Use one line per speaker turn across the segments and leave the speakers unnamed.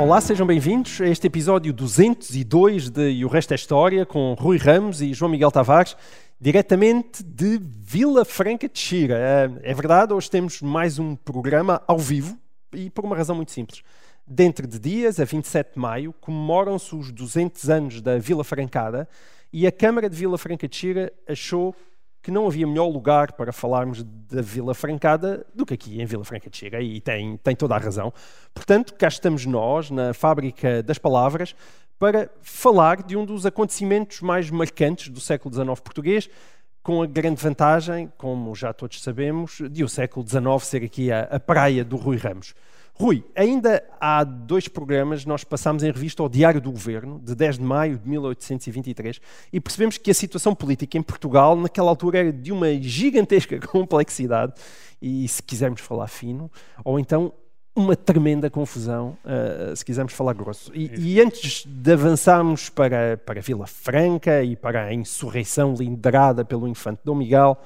Olá, sejam bem-vindos a este episódio 202 de E o Resto é História, com Rui Ramos e João Miguel Tavares, diretamente de Vila Franca de Xira. É verdade, hoje temos mais um programa ao vivo e por uma razão muito simples. Dentro de dias, a 27 de maio, comemoram-se os 200 anos da Vila Francada e a Câmara de Vila Franca de Xira achou que não havia melhor lugar para falarmos da Vila Francada do que aqui em Vila Franca de Xira, e tem, tem toda a razão. Portanto, cá estamos nós, na Fábrica das Palavras, para falar de um dos acontecimentos mais marcantes do século XIX português, com a grande vantagem, como já todos sabemos, de o século XIX ser aqui a, a praia do Rui Ramos. Rui, ainda há dois programas nós passámos em revista ao Diário do Governo, de 10 de maio de 1823, e percebemos que a situação política em Portugal, naquela altura, era de uma gigantesca complexidade, e se quisermos falar fino, ou então uma tremenda confusão, uh, se quisermos falar grosso. E, e, antes de avançarmos para, para Vila Franca e para a insurreição liderada pelo infante Dom Miguel,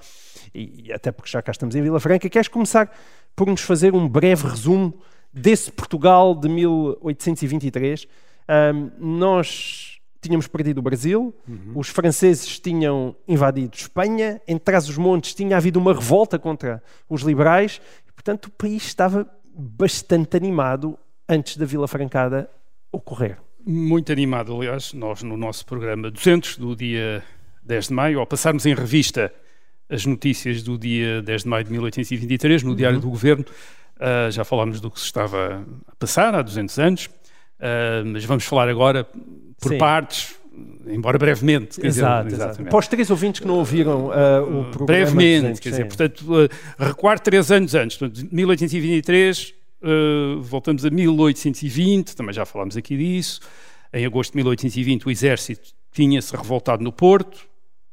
e, e até porque já cá estamos em Vila Franca, queres começar por nos fazer um breve resumo desse Portugal de 1823, um, nós tínhamos perdido o Brasil, uhum. os franceses tinham invadido Espanha, em Trás-os-Montes tinha havido uma revolta contra os liberais, e, portanto o país estava bastante animado antes da Vila Francada ocorrer.
Muito animado, aliás, nós no nosso programa 200 do dia 10 de maio, ao passarmos em revista as notícias do dia 10 de maio de 1823 no Diário uhum. do Governo, Uh, já falámos do que se estava a passar há 200 anos, uh, mas vamos falar agora por Sim. partes, embora brevemente.
Exato, dizer, exatamente. Para os três ouvintes que não ouviram uh, o programa.
Brevemente, 200, quer dizer, portanto, recuar três anos antes, portanto, 1823, voltamos a 1820, também já falámos aqui disso. Em agosto de 1820, o exército tinha-se revoltado no Porto,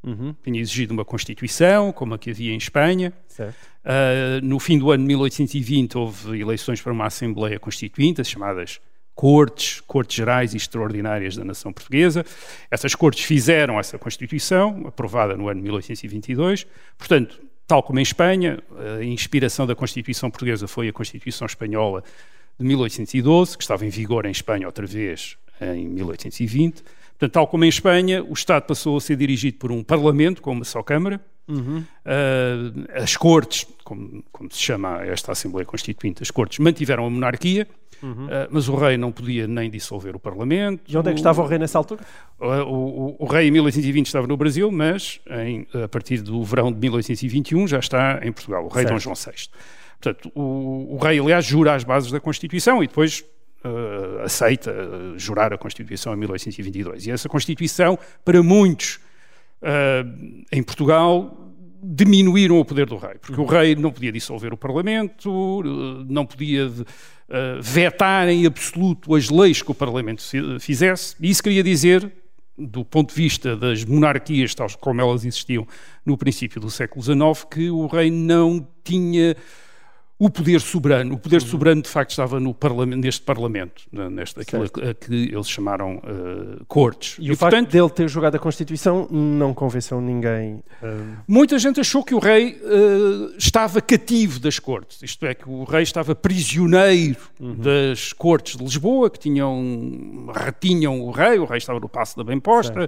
Uhum. Tinha exigido uma Constituição, como a que havia em Espanha. Uh, no fim do ano de 1820 houve eleições para uma Assembleia Constituinte, as chamadas Cortes, Cortes Gerais e Extraordinárias da Nação Portuguesa. Essas Cortes fizeram essa Constituição, aprovada no ano de 1822. Portanto, tal como em Espanha, a inspiração da Constituição Portuguesa foi a Constituição Espanhola de 1812, que estava em vigor em Espanha outra vez em 1820. Portanto, tal como em Espanha, o Estado passou a ser dirigido por um Parlamento, com uma só Câmara. Uhum. Uh, as Cortes, como, como, se chama esta Assembleia Constituinte, as Cortes mantiveram a monarquia, uhum. uh, mas o rei não podia nem dissolver o Parlamento.
E onde é que estava o rei nessa altura?
O, o, o rei em 1820 estava no Brasil, mas em, a partir do verão de 1821 já está em Portugal, o rei certo. Dom João VI. Portanto, o, o rei, aliás, jura as bases da Constituição e depois uh, aceita uh, jurar a Constituição em 1822. E essa Constituição, para muitos uh, em Portugal, diminuíram o poder do rei, porque o rei não podia dissolver o Parlamento, não podia vetar em absoluto as leis que o Parlamento fizesse, e isso queria dizer do ponto de vista das monarquias, tal como elas existiam no princípio do século XIX, que o rei não tinha o poder soberano. O poder uhum. soberano, de facto, estava no parlamento, neste Parlamento, aquilo a, que eles chamaram uh, cortes.
E, e o portanto, facto dele ter jogado a Constituição não convenceu ninguém?
Uh... Muita gente achou que o rei uh, estava cativo das cortes, isto é, que o rei estava prisioneiro uhum. das cortes de Lisboa, que tinham, retinham o rei, o rei estava no Passo da Bem-Posta,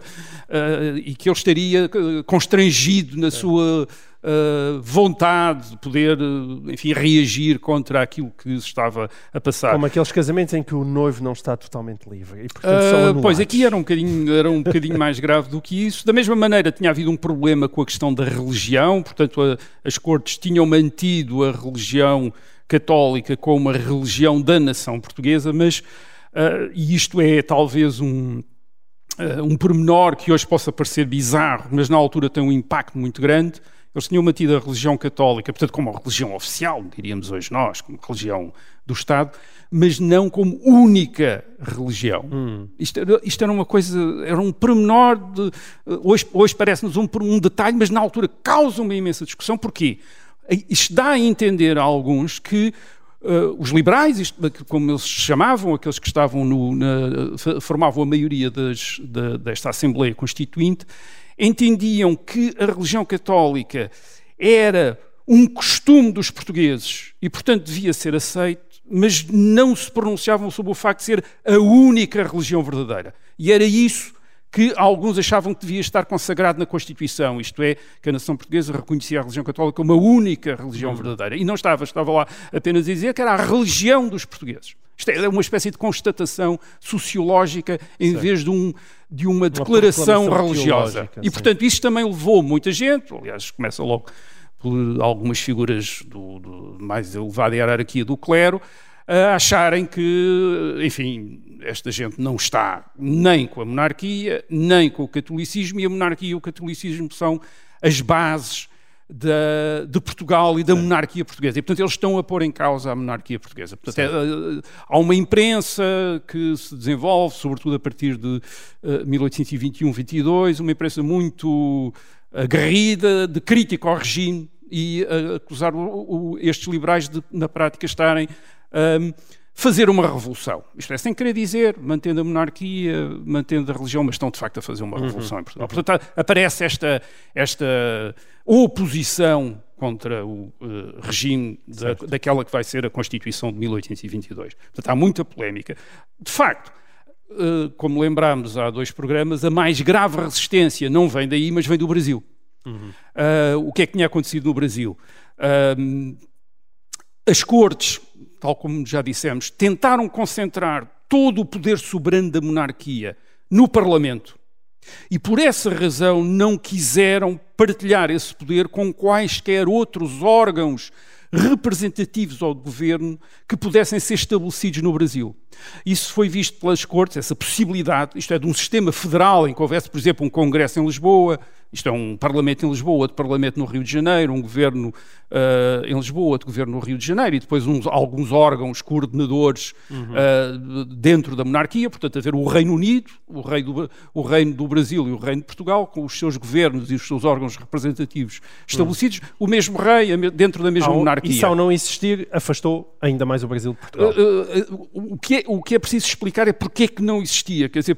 e que ele estaria constrangido na certo. sua uh, vontade de poder, eh, enfim, reagir contra aquilo que se estava a passar.
Como aqueles casamentos em que o noivo não está totalmente livre. E, portanto,
uh, pois, aqui era um, bocadinho, era um bocadinho mais grave do que isso. Da mesma maneira, tinha havido um problema com a questão da religião, portanto, a, as cortes tinham mantido a religião católica como a religião da nação portuguesa, mas, uh, e isto é talvez um um pormenor que hoje possa parecer bizarro, mas na altura tem um impacto muito grande. Eles tinham mantido a religião católica, portanto, como religião oficial, diríamos hoje nós, como religião do Estado, mas não como única religião. Hum. Isto, era, isto, era, uma coisa, era um pormenor, de, hoje, hoje parece-nos um, um detalhe, mas na altura causa uma imensa discussão. Porquê? Isto dá a entender a alguns que Uh, os liberais, isto, como eles se chamavam, aqueles que estavam no, na, formavam a maioria das, da, desta Assembleia Constituinte, entendiam que a religião católica era um costume dos portugueses e, portanto, devia ser aceito, mas não se pronunciavam sobre o facto de ser a única religião verdadeira. E era isso que alguns achavam que devia estar consagrado na Constituição, isto é, que a nação portuguesa reconhecia a religião católica como a única religião uhum. verdadeira. E não estava, estava lá apenas a dizer que era a religião dos portugueses. Isto é uma espécie de constatatação sociológica em certo. vez de, um, de uma, uma declaração religiosa. E, portanto, isso também levou muita gente, aliás, começa logo por algumas figuras do, do mais elevada hierarquia do clero, a acharem que, enfim, esta gente não está nem com a monarquia, nem com o catolicismo, e a monarquia e o catolicismo são as bases da, de Portugal e da monarquia portuguesa. E, portanto, eles estão a pôr em causa a monarquia portuguesa. Portanto, é, eh, há uma imprensa que se desenvolve, sobretudo a partir de uh, 1821-22, uma imprensa muito aguerrida, de crítica ao regime, e uh, acusar o, o, estes liberais de, na prática, estarem um, fazer uma revolução. Isto é, sem querer dizer, mantendo a monarquia, mantendo a religião, mas estão de facto a fazer uma uhum. revolução uhum. em Portugal. Portanto, aparece esta, esta oposição contra o uh, regime da, daquela que vai ser a Constituição de 1822. Portanto, há muita polémica. De facto, uh, como lembrámos há dois programas, a mais grave resistência não vem daí, mas vem do Brasil. Uhum. Uh, o que é que tinha acontecido no Brasil? as cortes tal como já dissemos, tentaram concentrar todo o poder soberano da monarquia no Parlamento. E por essa razão não quiseram partilhar esse poder com quaisquer outros órgãos representativos ao governo que pudessem ser estabelecidos no Brasil. Isso foi visto pelas cortes, essa possibilidade, isto é, de um sistema federal em que houvesse, por exemplo, um congresso em Lisboa, isto é um Parlamento em Lisboa, outro Parlamento no Rio de Janeiro, um governo uh, em Lisboa, outro governo no Rio de Janeiro, e depois uns, alguns órgãos coordenadores uhum. uh, dentro da monarquia, portanto, haver o Reino Unido, o, rei do, o Reino do Brasil e o Reino de Portugal, com os seus governos e os seus órgãos representativos estabelecidos, uhum. o mesmo rei dentro da mesma ao, monarquia.
Isso ao não existir, afastou ainda mais o Brasil de Portugal.
Uh, o, que é, o que é preciso explicar é porque é que não existia. Quer dizer,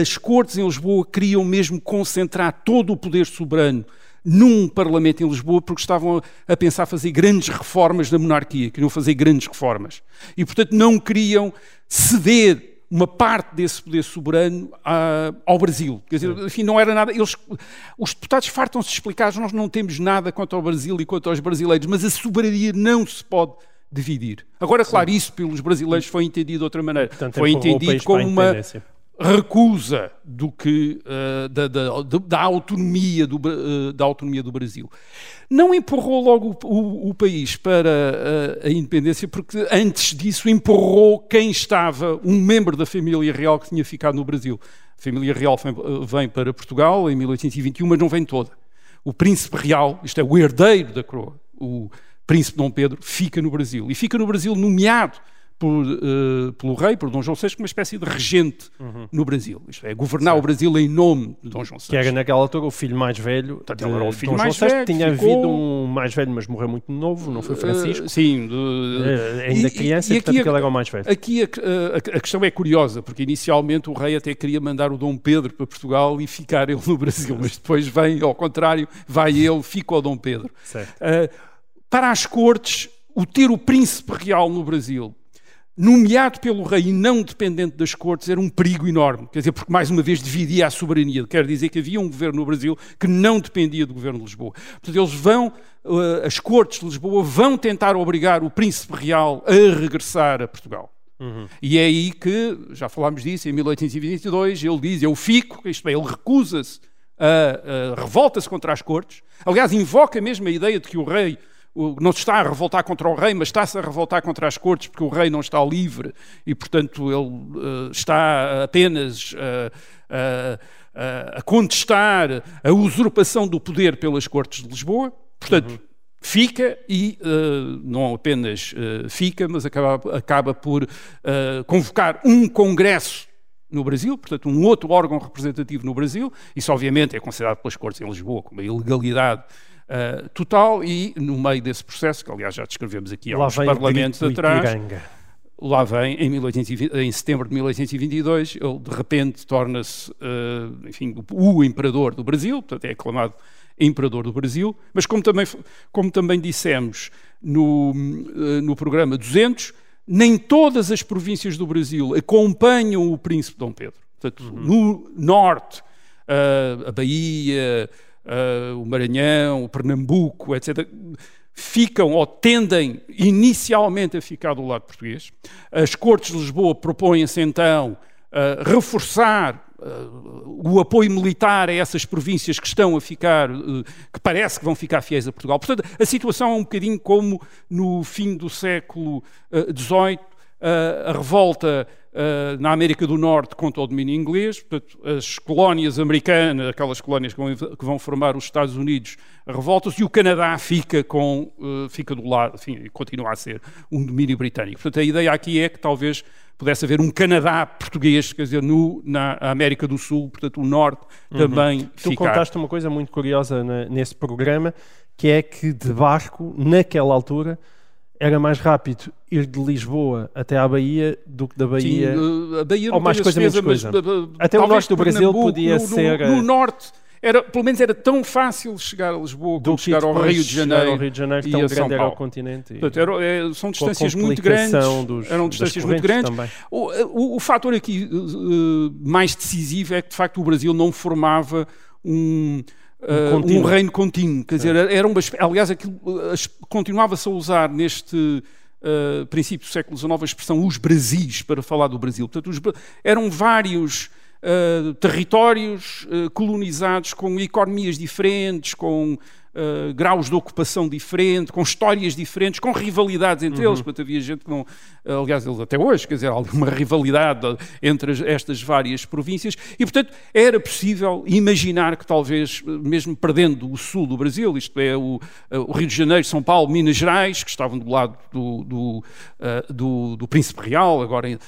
as cortes em Lisboa queriam mesmo concentrar todo o poder poder soberano num Parlamento em Lisboa porque estavam a pensar fazer grandes reformas na monarquia, queriam fazer grandes reformas. E, portanto, não queriam ceder uma parte desse poder soberano uh, ao Brasil. Quer dizer, enfim, não era nada. Eles, os deputados fartam-se de explicar, nós não temos nada quanto ao Brasil e quanto aos brasileiros, mas a soberania não se pode dividir. Agora, claro, isso pelos brasileiros foi entendido de outra maneira. Portanto, foi entendido como uma recusa do que, uh, da, da, da, autonomia do, uh, da autonomia do Brasil. Não empurrou logo o, o, o país para uh, a independência, porque antes disso empurrou quem estava, um membro da família real que tinha ficado no Brasil. A família real vem, vem para Portugal em 1821, mas não vem toda. O príncipe real, isto é, o herdeiro da coroa, o príncipe Dom Pedro, fica no Brasil. E fica no Brasil nomeado por, uh, pelo rei, por Dom João VI, como uma espécie de regente uhum. no Brasil. Isto é, governar certo. o Brasil em nome de Dom João VI.
Que era naquela altura o filho mais velho.
Portanto, ele era o filho
Dom
mais
João
velho.
Tinha ficou... havido um mais velho, mas morreu muito novo, não foi Francisco? Uh,
sim.
De... Uh, ainda e, criança, e, e portanto, ele era o mais velho.
Aqui a, a, a, questão é curiosa, porque inicialmente o rei até queria mandar o Dom Pedro para Portugal e ficar ele no Brasil, mas depois vem, ao contrário, vai ele, fica o Dom Pedro.
Uh,
para as cortes, o ter o príncipe real no Brasil nomeado pelo rei e não dependente das cortes, era um perigo enorme. Quer dizer, porque mais uma vez dividia a soberania. Quer dizer que havia um governo no Brasil que não dependia do governo de Lisboa. Portanto, eles vão, uh, as cortes de Lisboa vão tentar obrigar o príncipe real a regressar a Portugal. Uhum. E é aí que, já falámos disso, em 1822, ele diz: Eu fico, isto é, ele recusa-se, revolta-se contra as cortes. Aliás, invoca mesmo a ideia de que o rei o- não se está a revoltar contra o rei, mas está-se a revoltar contra as cortes, porque o rei não está livre e, portanto, ele eh, está apenas eh, eh, eh, a contestar a usurpação do poder pelas cortes de Lisboa. Portanto, fica e eh, não apenas fica, mas acaba, acaba por convocar um congresso no Brasil, portanto, um outro órgão representativo no Brasil. Isso, obviamente, é considerado pelas cortes em Lisboa como uma ilegalidade eh, total e, no meio desse processo, que aliás já descrevemos aqui há uns parlamentos atrás, lá vem, em, 1820 em setembro de 1822, ele de repente torna-se, eh, enfim, o, imperador do Brasil, portanto é aclamado imperador do Brasil, mas como também, como também dissemos no, eh, no programa 200, nem todas as províncias do Brasil acompanham o príncipe Dom Pedro. Portanto, no norte, a Bahia, eh, o Maranhão, o Pernambuco, etc., ficam ou tendem inicialmente a ficar do lado português. As Cortes de Lisboa propõem-se então a reforçar eh, o apoio militar a essas províncias que estão a ficar, eh, que parece que vão ficar fiéis a Portugal. Portanto, a situação é um bocadinho como no fim do século XVIII, a revolta eh, na América do Norte contra o domínio inglês, portanto, as colónias americanas, aquelas colónias que vão, que vão formar os Estados Unidos, revoltam-se e o Canadá fica, com, eh, fica do lado, enfim, continua a ser um domínio britânico. Portanto, a ideia aqui é que talvez pudesse haver um Canadá português, quer dizer, no, na América do Sul, portanto, o Norte também
Tu
ficar.
contaste uma coisa muito curiosa na- nesse programa, que é que de barco, naquela altura, era mais rápido ir de Lisboa até à Bahia do que da
Sim,
Bahia.
eh, a Bahia
ou mais coisa, menos
certeza, mas,
coisa.
eh, eh,
Até o norte do Brasil podia
no, no-
ser, eh,
No, norte, era, pelo menos era tão fácil chegar a Lisboa como chegar ao Rio de Janeiro.
ao Rio de Janeiro,
e
tão
a São
grande era o
Paulo.
continente. e-
Portanto, era- é, são distâncias muito grandes.
dos-
eram distâncias muito grandes.
também.
O, o- o fator aqui eh, eh, mais decisivo é que, de facto, o Brasil não formava um. Eh, um
contínuo.
reino contínuo, quer dizer, era uma, aliás, aquilo, eh, as- continuava-se a usar neste eh, princípio do século XIX a expressão os Brasis para falar do Brasil. Portanto, os eram vários eh, territórios eh, colonizados com economias diferentes, com eh, graus de ocupação diferentes, com histórias diferentes, com rivalidades entre eles. Portanto, havia gente que não. Aliás, eles até hoje, quer dizer, há alguma rivalidade entre as- estas várias províncias. E, portanto, era possível imaginar que talvez, eh, mesmo perdendo o sul do Brasil, isto é, o, eh, o Rio de Janeiro, São Paulo, Minas Gerais, que estavam do lado do, do, eh, do, do Príncipe Real, agora eh,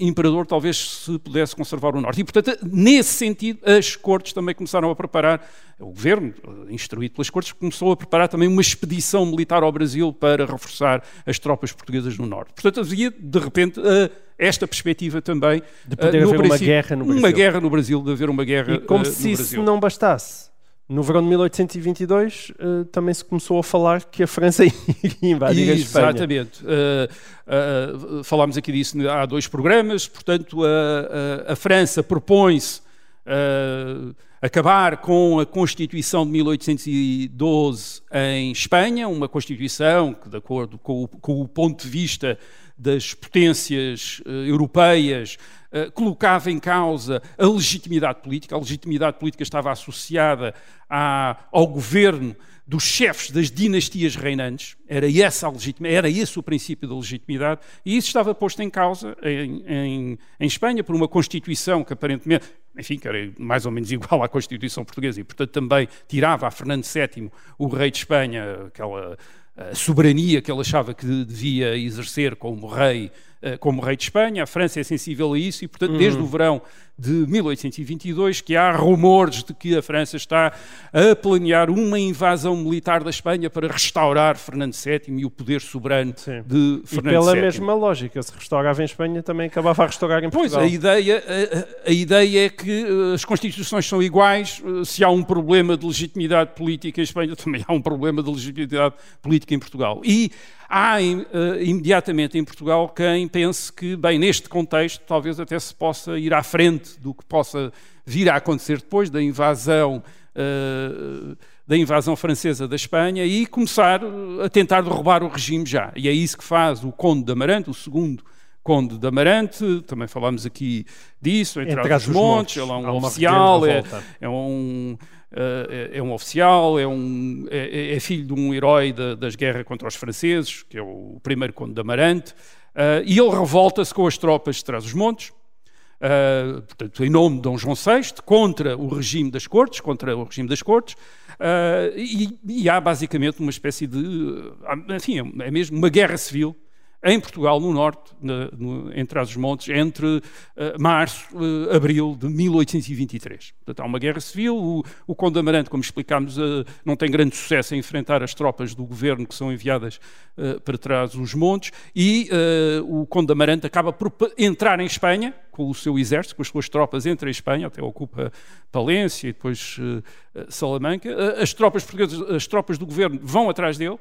Imperador, talvez se pudesse conservar o Norte. E, portanto, nesse sentido, as cortes também começaram a preparar, o governo, eh, instruído pelas cortes, começou a preparar também uma expedição militar ao Brasil para reforçar as tropas portuguesas no Norte. Portanto, havia, de repente, eh, esta perspectiva também
De poder
eh,
haver uma
princípio-
guerra no
Uma
Brasil.
guerra no Brasil, de haver uma guerra
E como se isso
Brasil.
não bastasse, no verão de 1822 eh, também se começou a falar que a França iria invadir a Espanha.
Exatamente. Uh, uh, falámos aqui disso há dois programas. Portanto, a, a- a França propõe-se uh, acabar com a Constituição de 1812 em Espanha, uma Constituição que, de acordo com o, com o ponto de vista das potências uh, europeias, uh, colocava em causa a legitimidade política. A legitimidade política estava associada à- ao governo dos chefes das dinastias reinantes, era, legitima, era esse o princípio da legitimidade, e isso estava posto em causa em, em- em Espanha por uma Constituição que aparentemente, enfim, que era mais ou menos igual à Constituição portuguesa, e portanto também tirava a Fernando VII, o rei de Espanha, aquela soberania que ele achava que devia exercer como rei, como rei de Espanha. A França é sensível a isso e, portanto, desde o verão de 1822 que há rumores de que a França está a planear uma invasão militar da Espanha para restaurar Fernando VII e o poder soberano
Sim.
de
E
Fernando
pela
VII.
mesma lógica, se restaurava em Espanha, também acabava a restaurar em
Pois,
Portugal.
a ideia, a, a- a ideia é que eh, as constituições são iguais. eh, Se há um problema de legitimidade política em Espanha, também há um problema de legitimidade política em Portugal. E há eh, imediatamente em Portugal quem pense que, bem, neste contexto, talvez até se possa ir à frente do que possa vir a acontecer depois da invasão. eh, da invasão francesa da Espanha e começar eh, a tentar derrubar o regime já. E é isso que faz o Conde de Amarante, o segundo Conde de Amarante, também falámos aqui disso, entre,
Entre
os montes,
montes,
ele é um oficial, é, é um, é, é um oficial, é, um, é, é filho de um herói da, das guerras contra os franceses, que é o primeiro conde de Amarante, e ele revolta-se com as tropas de Trás-os-Montes, Uh, portanto, em nome de Dom João VI, contra o regime das cortes, contra o regime das cortes, uh, e, e, há basicamente uma espécie de, enfim, é mesmo uma guerra civil em Portugal, no norte, na, no, em Trás-os-Montes, entre uh, março e uh, abril de 1823. Portanto, há uma guerra civil. O, o Conde Amarante, como explicámos, uh, não tem grande sucesso em enfrentar as tropas do governo que são enviadas para trás os montes e o Conde Amarante acaba por entrar em Espanha com o seu exército, com as suas tropas, entra em Espanha, até ocupa Palência e depois Salamanca. as tropas portuguesas, as tropas do governo vão atrás dele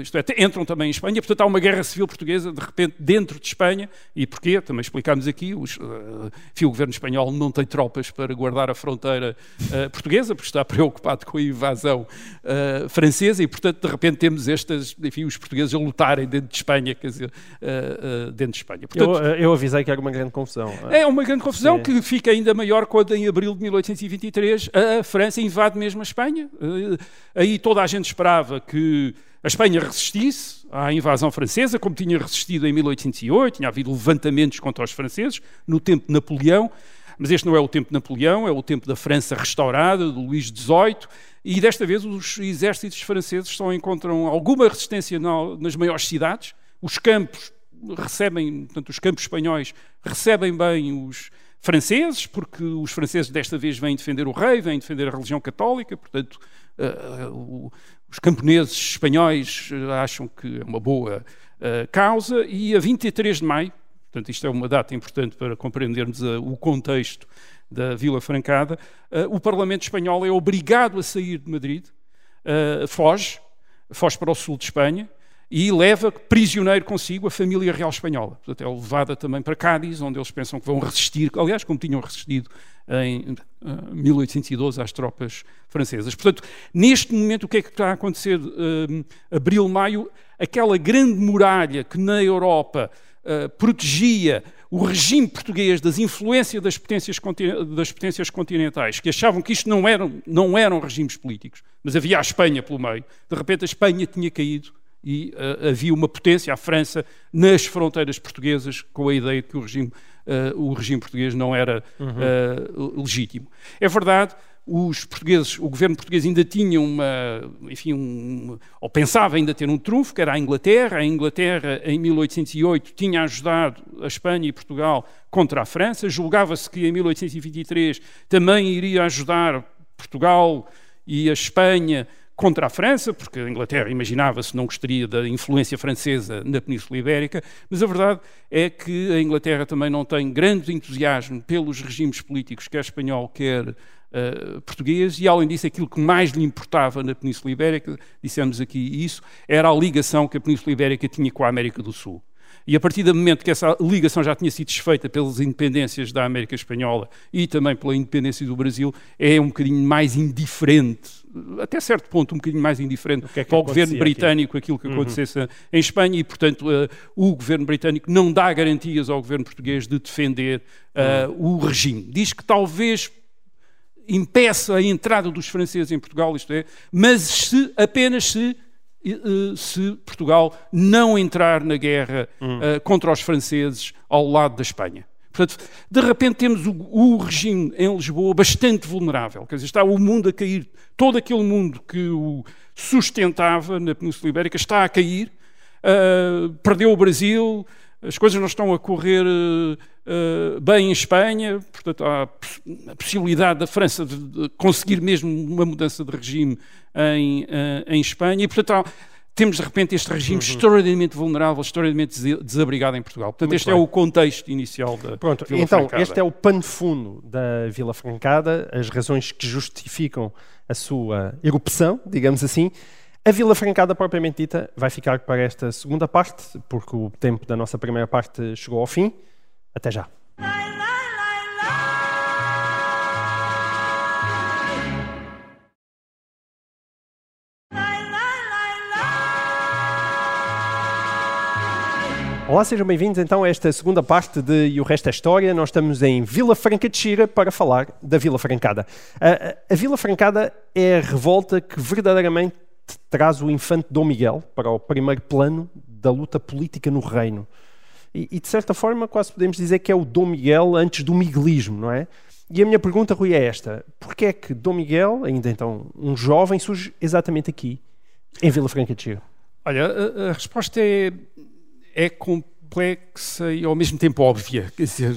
isto é, entram também em Espanha, portanto há uma guerra civil portuguesa, de repente, dentro de Espanha, e porquê? Também explicámos aqui, os, uh, enfim, o governo espanhol não tem tropas para guardar a fronteira uh, portuguesa, porque está preocupado com a invasão uh, francesa, e portanto, de repente temos estas, enfim, os portugueses a lutarem dentro de Espanha, quer dizer, dentro de Espanha.
Portanto, eu, eu, avisei que era uma grande confusão.
É uma grande confusão Sim. que fica ainda maior quando, em abril de 1823, a França invade mesmo a Espanha. aí toda a gente esperava que a Espanha resistisse à invasão francesa, como tinha resistido em 1808, tinha havido levantamentos contra os franceses no tempo de Napoleão, mas este não é o tempo de Napoleão, é o tempo da França restaurada, do Luís XVIII, e desta vez os exércitos franceses só encontram alguma resistência nas maiores cidades, os campos recebem, portanto, os campos espanhóis recebem bem os franceses, porque os franceses desta vez vêm defender o rei, vêm defender a religião católica, portanto, uh, uh, os camponeses espanhóis eh, acham que é uma boa uh, causa, e a 23 de maio, portanto, isto é uma data importante para compreendermos uh, o contexto da Vila Francada, uh, o Parlamento espanhol é obrigado a sair de Madrid, foge, foge para o sul de Espanha, e leva prisioneiro consigo a família real espanhola. Portanto, é levada também para Cádiz, onde eles pensam que vão resistir, aliás, como tinham resistido em uh, eh, 1812 às tropas francesas. Portanto, neste momento, o que é que está a acontecer? Uh, abril, maio, aquela grande muralha que na Europa uh, protegia o regime português das influências das potências, das potências continentais, que achavam que isto não eram, não eram regimes políticos, mas havia a Espanha pelo meio. De repente, a Espanha tinha caído e uh, havia uma potência, a França, nas fronteiras portuguesas, com a ideia de que o regime, uh, o regime português não era uh, legítimo. É verdade, os portugueses, o governo português ainda tinha uma, enfim, um, ou pensava ainda ter um trunfo, que era a Inglaterra. A Inglaterra, em 1808, tinha ajudado a Espanha e Portugal contra a França. Julgava-se que em 1823 também iria ajudar Portugal e a Espanha contra a França, porque a Inglaterra imaginava-se não gostaria da influência francesa na Península Ibérica, mas a verdade é que a Inglaterra também não tem grande entusiasmo pelos regimes políticos, quer espanhol, quer uh, português, e além disso, aquilo que mais lhe importava na Península Ibérica, dissemos aqui isso, era a ligação que a Península Ibérica tinha com a América do Sul. E a partir do momento que essa ligação já tinha sido desfeita pelas independências da América Espanhola e também pela independência do Brasil, é um bocadinho mais indiferente, até certo ponto, um bocadinho mais indiferente que é que para o governo britânico aqui? aquilo que uhum. acontecesse em Espanha e, portanto, uh, o governo britânico não dá garantias ao governo português de defender uh, uhum. o regime. Diz que talvez impeça a entrada dos franceses em Portugal, isto é, mas se, apenas se se Portugal não entrar na guerra hum. uh, contra os franceses ao lado da Espanha. Portanto, de repente temos o, o, regime em Lisboa bastante vulnerável. Quer dizer, está o mundo a cair, todo aquele mundo que o sustentava na Península Ibérica está a cair, uh, perdeu o Brasil, as coisas não estão a correr uh, bem em Espanha, portanto há a possibilidade da França de conseguir mesmo uma mudança de regime em, uh, em Espanha, e portanto há, temos de repente este regime uhum. extraordinariamente vulnerável, extraordinariamente desabrigado em Portugal. Portanto, Muito este bem. é o contexto inicial da
Pronto,
Vila
então,
Francada.
este é o pano fundo da Vila Francada, as razões que justificam a sua erupção, digamos assim. A Vila Francada, propriamente dita, vai ficar para esta segunda parte, porque o tempo da nossa primeira parte chegou ao fim. Até já. Olá, sejam bem-vindos então a esta segunda parte de E o Resto é História. Nós estamos em Vila Franca de Xira para falar da Vila Francada. A, a- a Vila Francada é a revolta que verdadeiramente traz o infante Dom Miguel para o primeiro plano da luta política no reino. E, e, de certa forma quase podemos dizer que é o Dom Miguel antes do miguelismo, não é? E a minha pergunta, Rui, é esta. Porquê é que Dom Miguel, ainda então um jovem, surge exatamente aqui, em Vila Franca de Xira?
Olha, a, a resposta é, é complexa e ao mesmo tempo óbvia. Quer dizer,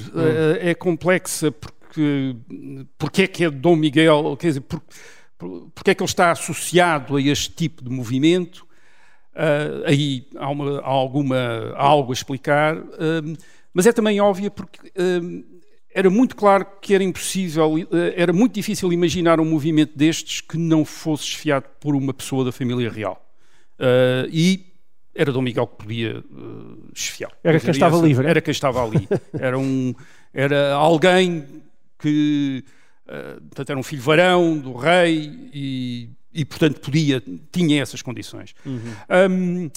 é, é complexa porque, porque é que é Dom Miguel, quer dizer, por, por- porque é que ele está associado a este tipo de movimento. Ah, aí há, uma- há alguma, há algo a explicar, ahm, mas é também óbvia porque ahm, era muito claro que era impossível, era muito difícil imaginar um movimento destes que não fosse esfiado por uma pessoa da família real. Uh, e era Dom Miguel que podia uh, esfiar.
Era quem estava livre.
Era quem estava ali. Era, um, era alguém que uh, portanto, era um filho varão do rei e, e, portanto, podia, tinha essas condições. Um,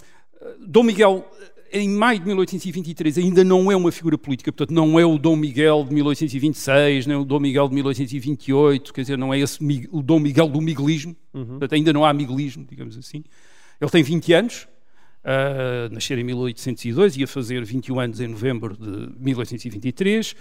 Dom Miguel, em maio de 1823, ainda não é uma figura política, portanto, não é o Dom Miguel de 1826, nem o Dom Miguel de 1828, quer dizer, não é esse, o Dom Miguel do miguelismo, portanto, ainda não há miguelismo, digamos assim. Ele tem 20 anos, ah, nascer em 1802, ia fazer 21 anos em novembro de 1823.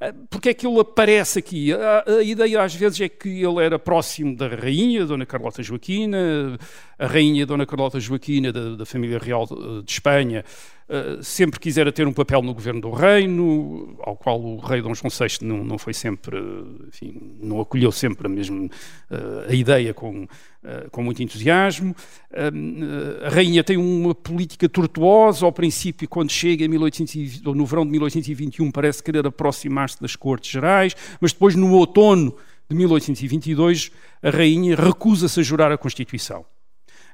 Ah, Porque é que ele aparece aqui? A, a ideia às vezes é que ele era próximo da rainha, Dona Carlota Joaquina, a rainha Dona Carlota Joaquina da, da família real de, de Espanha, ah, sempre quisera ter um papel no governo do reino, ao qual o rei Dom João VI não, não foi sempre, enfim, não acolheu sempre a mesma a ideia com, com muito entusiasmo. A rainha tem uma política tortuosa ao princípio, quando chega em 1820, ou no verão de 1821, parece querer aproximar-se das cortes gerais, mas depois no outono de 1822 a rainha recusa-se a jurar a Constituição.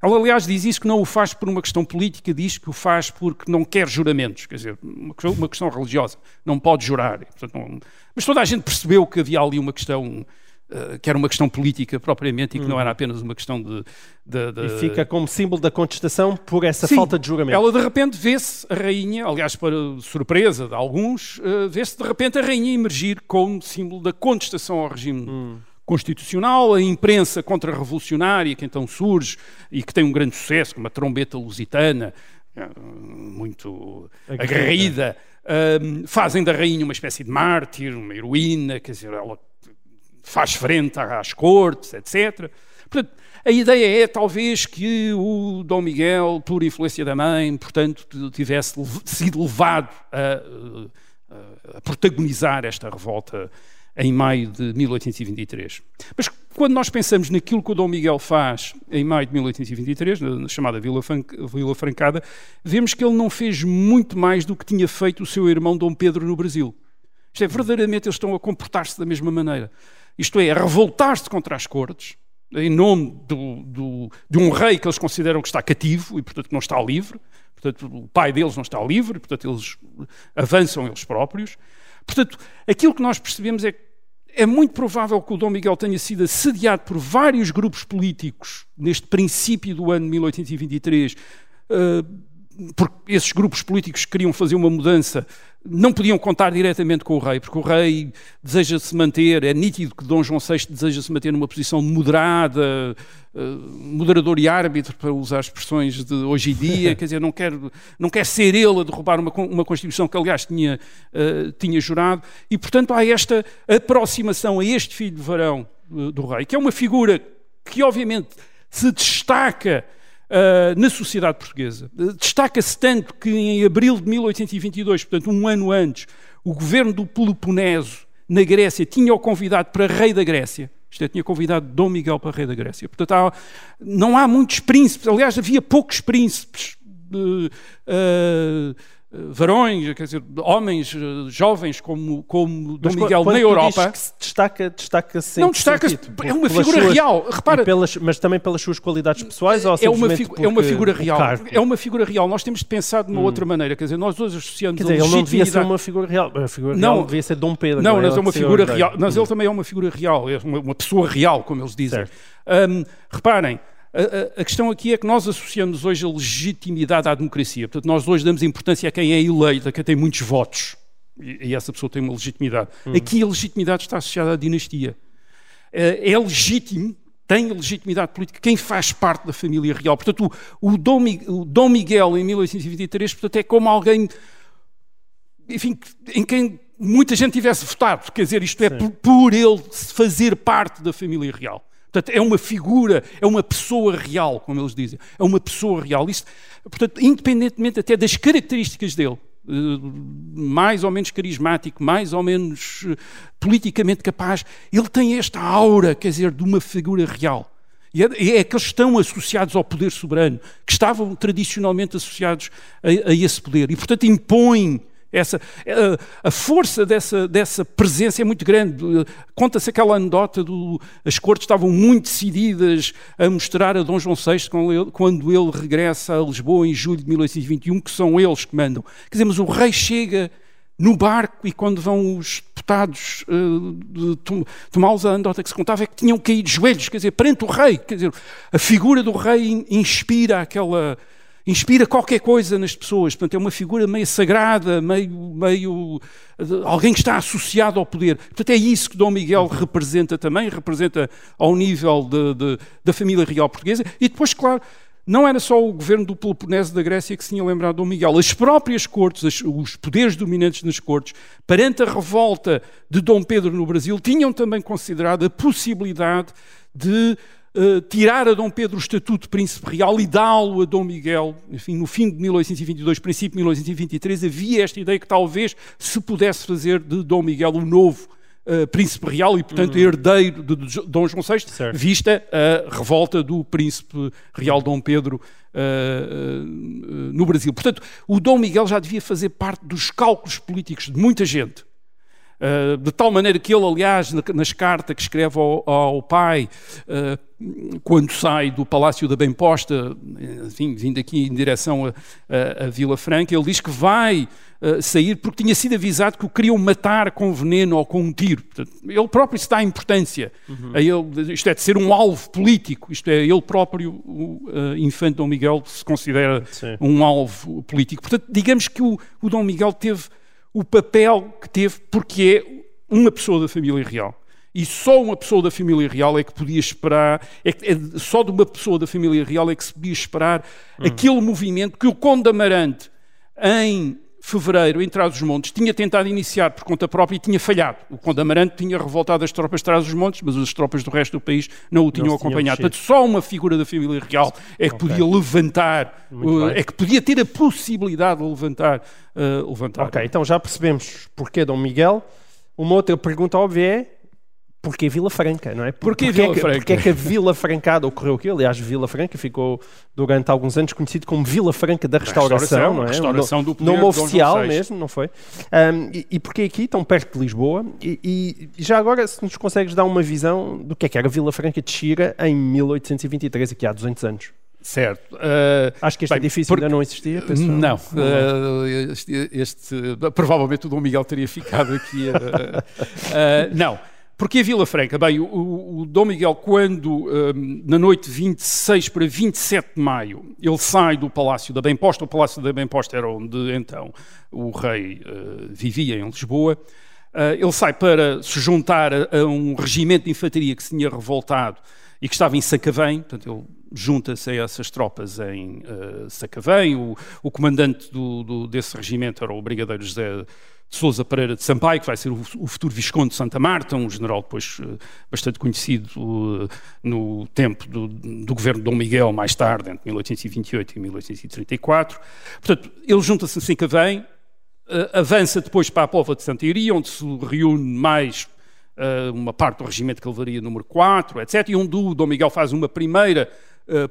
Ela, aliás, diz isso que não o faz por uma questão política, diz que o faz porque não quer juramentos, quer dizer, uma questão, uma questão religiosa, não pode jurar. Portanto, não- Mas toda a gente percebeu que havia ali uma questão, eh, que era uma questão política propriamente e que não era apenas uma questão de... de- de-
E fica como símbolo da contestação por essa
Sim,
falta de juramento.
Ela de repente vê-se, a rainha, aliás, para surpresa de alguns, eh, vê-se de repente a rainha emergir como símbolo da contestação ao regime constitucional, a imprensa contra-revolucionária que então surge e que tem um grande sucesso, como a trombeta lusitana, eh, muito
Aguerrida.
aguerrida, eh, fazem da rainha uma espécie de mártir, uma heroína, quer dizer, ela faz frente às cortes, etc. Portanto, a ideia é talvez que o Dom Miguel, por influência da mãe, portanto, tivesse sido levado a, a- a protagonizar esta revolta em maio de 1823. Mas quando nós pensamos naquilo que o Dom Miguel faz em maio de 1823, na, chamada Vila Francada, vemos que ele não fez muito mais do que tinha feito o seu irmão Dom Pedro no Brasil. Isto é, verdadeiramente eles estão a comportar-se da mesma maneira. Isto é, a revoltar-se contra as cortes, em nome do- do- de um rei que eles consideram que está cativo e, portanto, que não está livre. Portanto, o pai deles não está livre, portanto, eles avançam eles próprios. Portanto, aquilo que nós percebemos é que é muito provável que o Dom Miguel tenha sido assediado por vários grupos políticos neste princípio do ano de 1823, eh, porque esses grupos políticos que queriam fazer uma mudança não podiam contar diretamente com o rei, porque o rei deseja-se manter, é nítido que Dom João VI deseja-se manter numa posição moderada, eh, moderador e árbitro, para usar expressões de hoje em dia, quer dizer, não quer, não quer ser ele a derrubar uma, uma Constituição que, aliás, tinha, eh, tinha jurado, e, portanto, há esta aproximação a este filho de varão eh, do rei, que é uma figura que, obviamente, se destaca Uh, na sociedade portuguesa. Destaca-se tanto que em abril de 1822, portanto um ano antes, o governo do Peloponeso, na Grécia, tinha-o convidado para rei da Grécia. Isto é, tinha convidado Dom Miguel para rei da Grécia. Portanto, há- não há muitos príncipes, aliás, havia poucos príncipes uh, uh, varões, quer dizer, homens uh, jovens como, como Dom Miguel na Europa.
que se destaca, destaca-se em
Não destaca-se,
sentido?
é uma figura
suas-
real. Repara-
pelas- mas também pelas suas qualidades pessoais ou
é uma, figu- é uma figura real. É uma figura real. Nós temos de pensar de uma outra maneira. Quer dizer, nós hoje associamos
Quer dizer, ele não devia ser uma figura real. A figura
Não.
real devia ser Dom Pedro.
Não,
é?
mas é uma figura real. Mas ele também é uma figura real, é uma, uma pessoa real, como eles dizem. Hum, reparem, a, a, a, questão aqui é que nós associamos hoje a legitimidade à democracia. Portanto, nós hoje damos importância a quem é eleito, a quem tem muitos votos. E, e essa pessoa tem uma legitimidade. Uhum. Aqui a legitimidade está associada à dinastia. É, é legítimo, tem legitimidade política quem faz parte da família real. Portanto, o, o, Dom, o Dom Miguel, em 1823, portanto, é como alguém, enfim, em quem muita gente tivesse votado. Quer dizer, isto é por, por ele fazer parte da família real. Portanto, é uma figura, é uma pessoa real, como eles dizem. É uma pessoa real. Isto, portanto, independentemente até das características dele, eh, mais ou menos carismático, mais ou menos eh, politicamente capaz, ele tem esta aura, quer dizer, de uma figura real. E é, é que eles estão associados ao poder soberano, que estavam tradicionalmente associados a, a esse poder. E, portanto, impõem essa, a, a, força dessa, dessa presença é muito grande. Conta-se aquela anedota do as cortes estavam muito decididas a mostrar a Dom João VI quando ele, regressa a Lisboa em julho de 1821, que são eles que mandam. Quer dizer, mas o rei chega no barco e quando vão os deputados uh, tomá-los a anedota que se contava é que tinham caído de joelhos, quer dizer, perante o rei. Quer dizer, a figura do rei inspira aquela inspira qualquer coisa nas pessoas. Portanto, é uma figura meio sagrada, meio, meio alguém que está associado ao poder. Portanto, é isso que Dom Miguel representa também, representa ao nível de, de, da família real portuguesa. E depois, claro, não era só o governo do Peloponeso da Grécia que se tinha lembrado de Dom Miguel. As próprias cortes, os poderes dominantes nas cortes, perante a revolta de Dom Pedro no Brasil, tinham também considerado a possibilidade de uh, tirar a Dom Pedro o estatuto de príncipe real e dá-lo a Dom Miguel. Enfim, no fim de 1822, princípio de 1823, havia esta ideia que talvez se pudesse fazer de Dom Miguel o novo Uh, príncipe real e, portanto, uhum. herdeiro de, de Dom João VI, certo. vista a revolta do príncipe real Dom Pedro uh, uh, no Brasil. Portanto, o Dom Miguel já devia fazer parte dos cálculos políticos de muita gente. Uh, de tal maneira que ele, aliás, nas cartas que escreve ao, ao pai, uh, quando sai do Palácio da Bem Posta, enfim, vindo aqui em direção a, a, a Vila Franca, ele diz que vai uh, sair porque tinha sido avisado que o queriam matar com veneno ou com um tiro. Portanto, ele próprio se dá importância. Uhum. A ele, isto é de ser um alvo político. Isto é, ele próprio, o infante Dom Miguel, se considera Sim. um alvo político. Portanto, digamos que o, o Dom Miguel teve o papel que teve, porque é uma pessoa da família real. E só uma pessoa da família real é que podia esperar, é, é só de uma pessoa da família real é que se podia esperar hum. aquele movimento que o Conde Amarante, em fevereiro, em Trás-os-Montes, tinha tentado iniciar por conta própria e tinha falhado. O Conde Amarante tinha revoltado as tropas de Trás-os-Montes, mas as tropas do resto do país não o tinham não acompanhado. Portanto, só uma figura da família real é que okay. podia levantar, uh, é que podia ter a possibilidade de levantar. Uh, levantar.
Ok, então já percebemos porquê Dom Miguel. Uma outra pergunta óbvia é Porquê Vila Franca, não é?
Porquê, porquê Vila
que,
Franca?
Porquê é que a Vila Francada ocorreu aqui? Aliás, Vila Franca ficou durante alguns anos conhecido como Vila Franca da Restauração, restauração não é?
Restauração do
poder Nome oficial mesmo, não foi? Um, e, e porquê aqui, tão perto de Lisboa? E, e, já agora, se nos consegues dar uma visão do que é que era Vila Franca de Xira em 1823, aqui há 200 anos.
Certo. Uh,
Acho que este bem, edifício por... ainda não existia,
penso. Não. Uh, este, este, provavelmente o Dom Miguel teria ficado aqui. Uh, não. Porque a Vila Franca? Bem, o, o Dom Miguel, quando um, na noite 26 para 27 de maio, ele sai do Palácio da Bem-Posta, o Palácio da Bem-Posta era onde então o rei uh, vivia, em Lisboa, uh, ele sai para se juntar a, um regimento de infantaria que se tinha revoltado e que estava em Sacavém, portanto ele junta-se a essas tropas em uh, Sacavém, o, o comandante do, do, desse regimento era o brigadeiro José de Sousa Pereira de Sampaio, que vai ser o, futuro Visconde de Santa Marta, um general depois uh, bastante conhecido uh, no tempo do, do, governo de Dom Miguel, mais tarde, entre 1828 e 1834. Portanto, ele junta-se assim que vem, uh, avança depois para a Pova de Santa Iria, onde se reúne mais uma parte do regimento que levaria número 4, etc. E onde o Dom Miguel faz uma primeira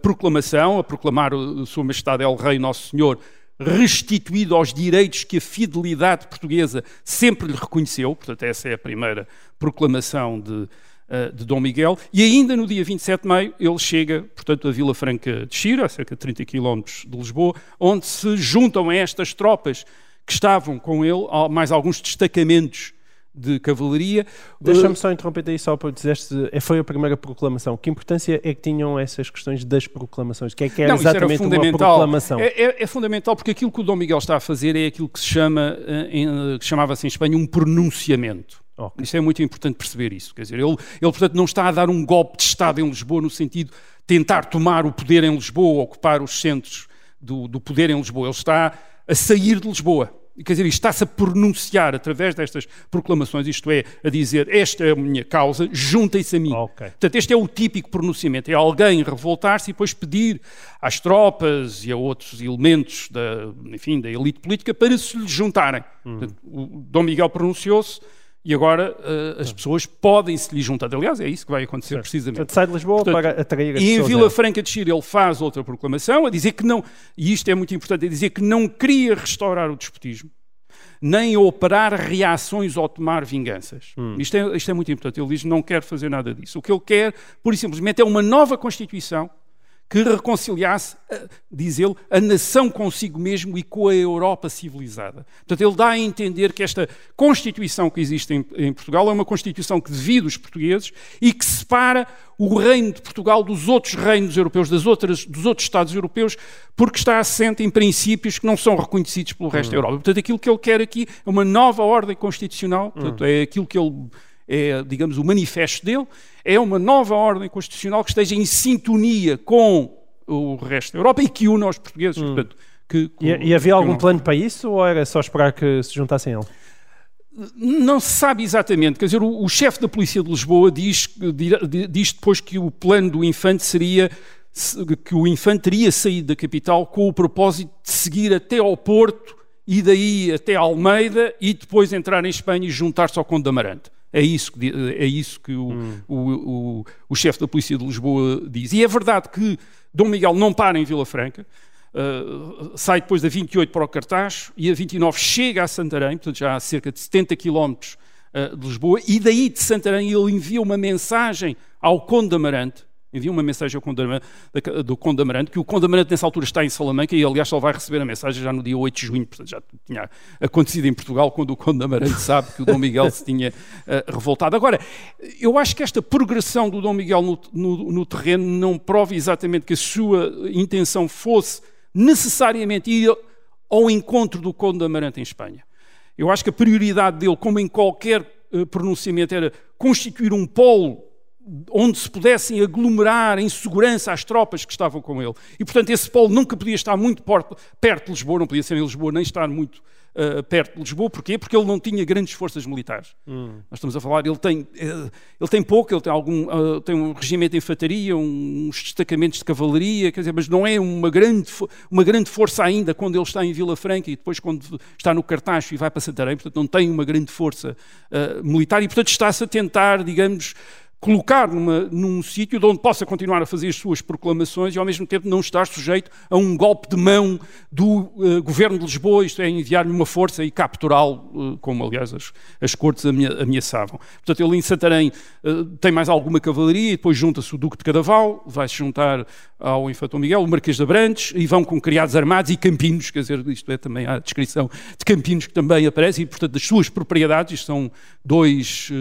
proclamação, a proclamar Sua Majestade El Rei Nosso Senhor restituído aos direitos que a fidelidade portuguesa sempre lhe reconheceu. Portanto, essa é a primeira proclamação de, uh, de Dom Miguel. E ainda no dia 27 de maio, ele chega, portanto, a Vila Franca de Xira, a cerca de 30 quilómetros de Lisboa, onde se juntam a estas tropas que estavam com ele, mais alguns destacamentos de cavalaria.
Deixa-me só interromper aí só para dizeste, eh, foi a primeira proclamação. Que importância é que tinham essas questões das proclamações? O que é que era
Não, isso era
exatamente uma proclamação?
É, é- é fundamental porque aquilo que o Dom Miguel está a fazer é aquilo que se chama, eh, em- que chamava-se em Espanha, um pronunciamento.
Ok.
Isso é muito importante perceber isso. Quer dizer, ele, ele, portanto, não está a dar um golpe de Estado em Lisboa no sentido de tentar tomar o poder em Lisboa, ocupar os centros do, do poder em Lisboa. Ele está a sair de Lisboa. E, Quer dizer, está-se a pronunciar através destas proclamações, isto é, a dizer esta é a minha causa, juntem-se a mim.
Ok.
Portanto, este é o típico pronunciamento: é alguém revoltar-se e depois pedir às tropas e a outros elementos da, enfim, da elite política para se lhe juntarem. Portanto, o Dom Miguel pronunciou-se e agora eh, as pessoas podem se lhe juntar. Aliás, é isso que vai acontecer precisamente.
Portanto, sai de Lisboa
Portanto,
para atrair as
E em. Vila Franca de Xira ele faz outra proclamação a dizer que não, e isto é muito importante, a dizer que não queria restaurar o despotismo, nem operar reações ou tomar vinganças. Isto, é, isto é muito importante. Ele diz que não quer fazer nada disso. O que ele quer, pura e simplesmente, é uma nova Constituição que reconciliasse, eh, diz ele, a nação consigo mesmo e com a Europa civilizada. Portanto, ele dá a entender que esta Constituição que existe em, em Portugal é uma Constituição que divide os portugueses e que separa o reino de Portugal dos outros reinos europeus, das outras, dos outros Estados europeus, porque está assente em princípios que não são reconhecidos pelo resto da Europa. Portanto, aquilo que ele quer aqui é uma nova ordem constitucional, portanto, é aquilo que ele é, digamos, o manifesto dele, é uma nova ordem constitucional que esteja em sintonia com o resto da Europa e que une aos portugueses. Portanto, que,
E, e havia algum plano para isso ou era só esperar que se juntassem a ele?
Não se sabe exatamente. Quer dizer, o, o chefe da Polícia de Lisboa diz, di- diz depois que o plano do infante seria se- que o infante teria saído da capital com o propósito de seguir até ao Porto e daí até Almeida e depois entrar em Espanha e juntar-se ao Conde de Amarante. É isso que, é isso que o, o, o, o chefe da Polícia de Lisboa diz. E é verdade que Dom Miguel não para em Vila Franca, Uh, sai depois da 28 para o Cartaz e a 29 chega a Santarém, portanto já a cerca de 70 quilómetros uh, de Lisboa, e daí de Santarém ele envia uma mensagem ao Conde de Amarante, envia uma mensagem ao Conde de Amarante, do Conde que o Conde de Amarante nessa altura está em Salamanca e aliás só vai receber a mensagem já no dia 8 de junho, portanto já tinha acontecido em Portugal quando o Conde de Amarante sabe que o Dom Miguel se tinha uh, revoltado. Agora, eu acho que esta progressão do Dom Miguel no, no- no terreno não prova exatamente que a sua intenção fosse necessariamente ir ao encontro do Conde de Amarante em Espanha. Eu acho que a prioridade dele, como em qualquer eh, pronunciamento, era constituir um polo onde se pudessem aglomerar em segurança as tropas que estavam com ele. E, portanto, esse polo nunca podia estar muito perto de Lisboa, não podia ser em Lisboa, nem estar muito eh, perto de Lisboa. Porquê? Porque ele não tinha grandes forças militares. Nós estamos a falar, ele tem, eh, ele tem pouco, ele tem, algum, eh, tem um regimento de infantaria, um- uns destacamentos de cavalaria, quer dizer, mas não é uma grande, uma grande força ainda quando ele está em Vila Franca e depois quando está no Cartacho e vai para Santarém, portanto não tem uma grande força eh, militar e, portanto, está-se a tentar, digamos, colocar numa, num sítio de onde possa continuar a fazer as suas proclamações e ao mesmo tempo não estar sujeito a um golpe de mão do eh, governo de Lisboa, isto é, enviar-lhe uma força e capturá-lo, eh, como aliás as, as cortes amea- ameaçavam. Portanto, ele em Santarém eh, tem mais alguma cavalaria e depois junta-se o Duque de Cadaval, vai-se juntar ao Infante Dom Miguel, o Marquês de Abrantes, e vão com criados armados e campinos, quer dizer, isto é também a descrição de campinos que também aparece, e portanto das suas propriedades, isto são dois...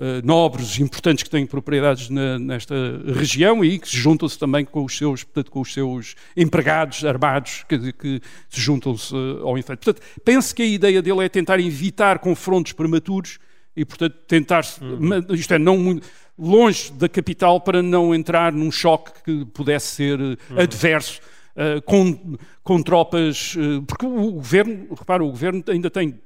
eh, nobres importantes que têm propriedades na- nesta região e que se juntam-se também com os seus, portanto, com os seus empregados armados que, que se juntam-se eh, ao infante. Portanto, penso que a ideia dele é tentar evitar confrontos prematuros e, portanto, tentar, ma- isto é, não muito longe da capital para não entrar num choque que pudesse ser eh, adverso eh, com, com tropas, eh, porque o governo, repara, o governo ainda tem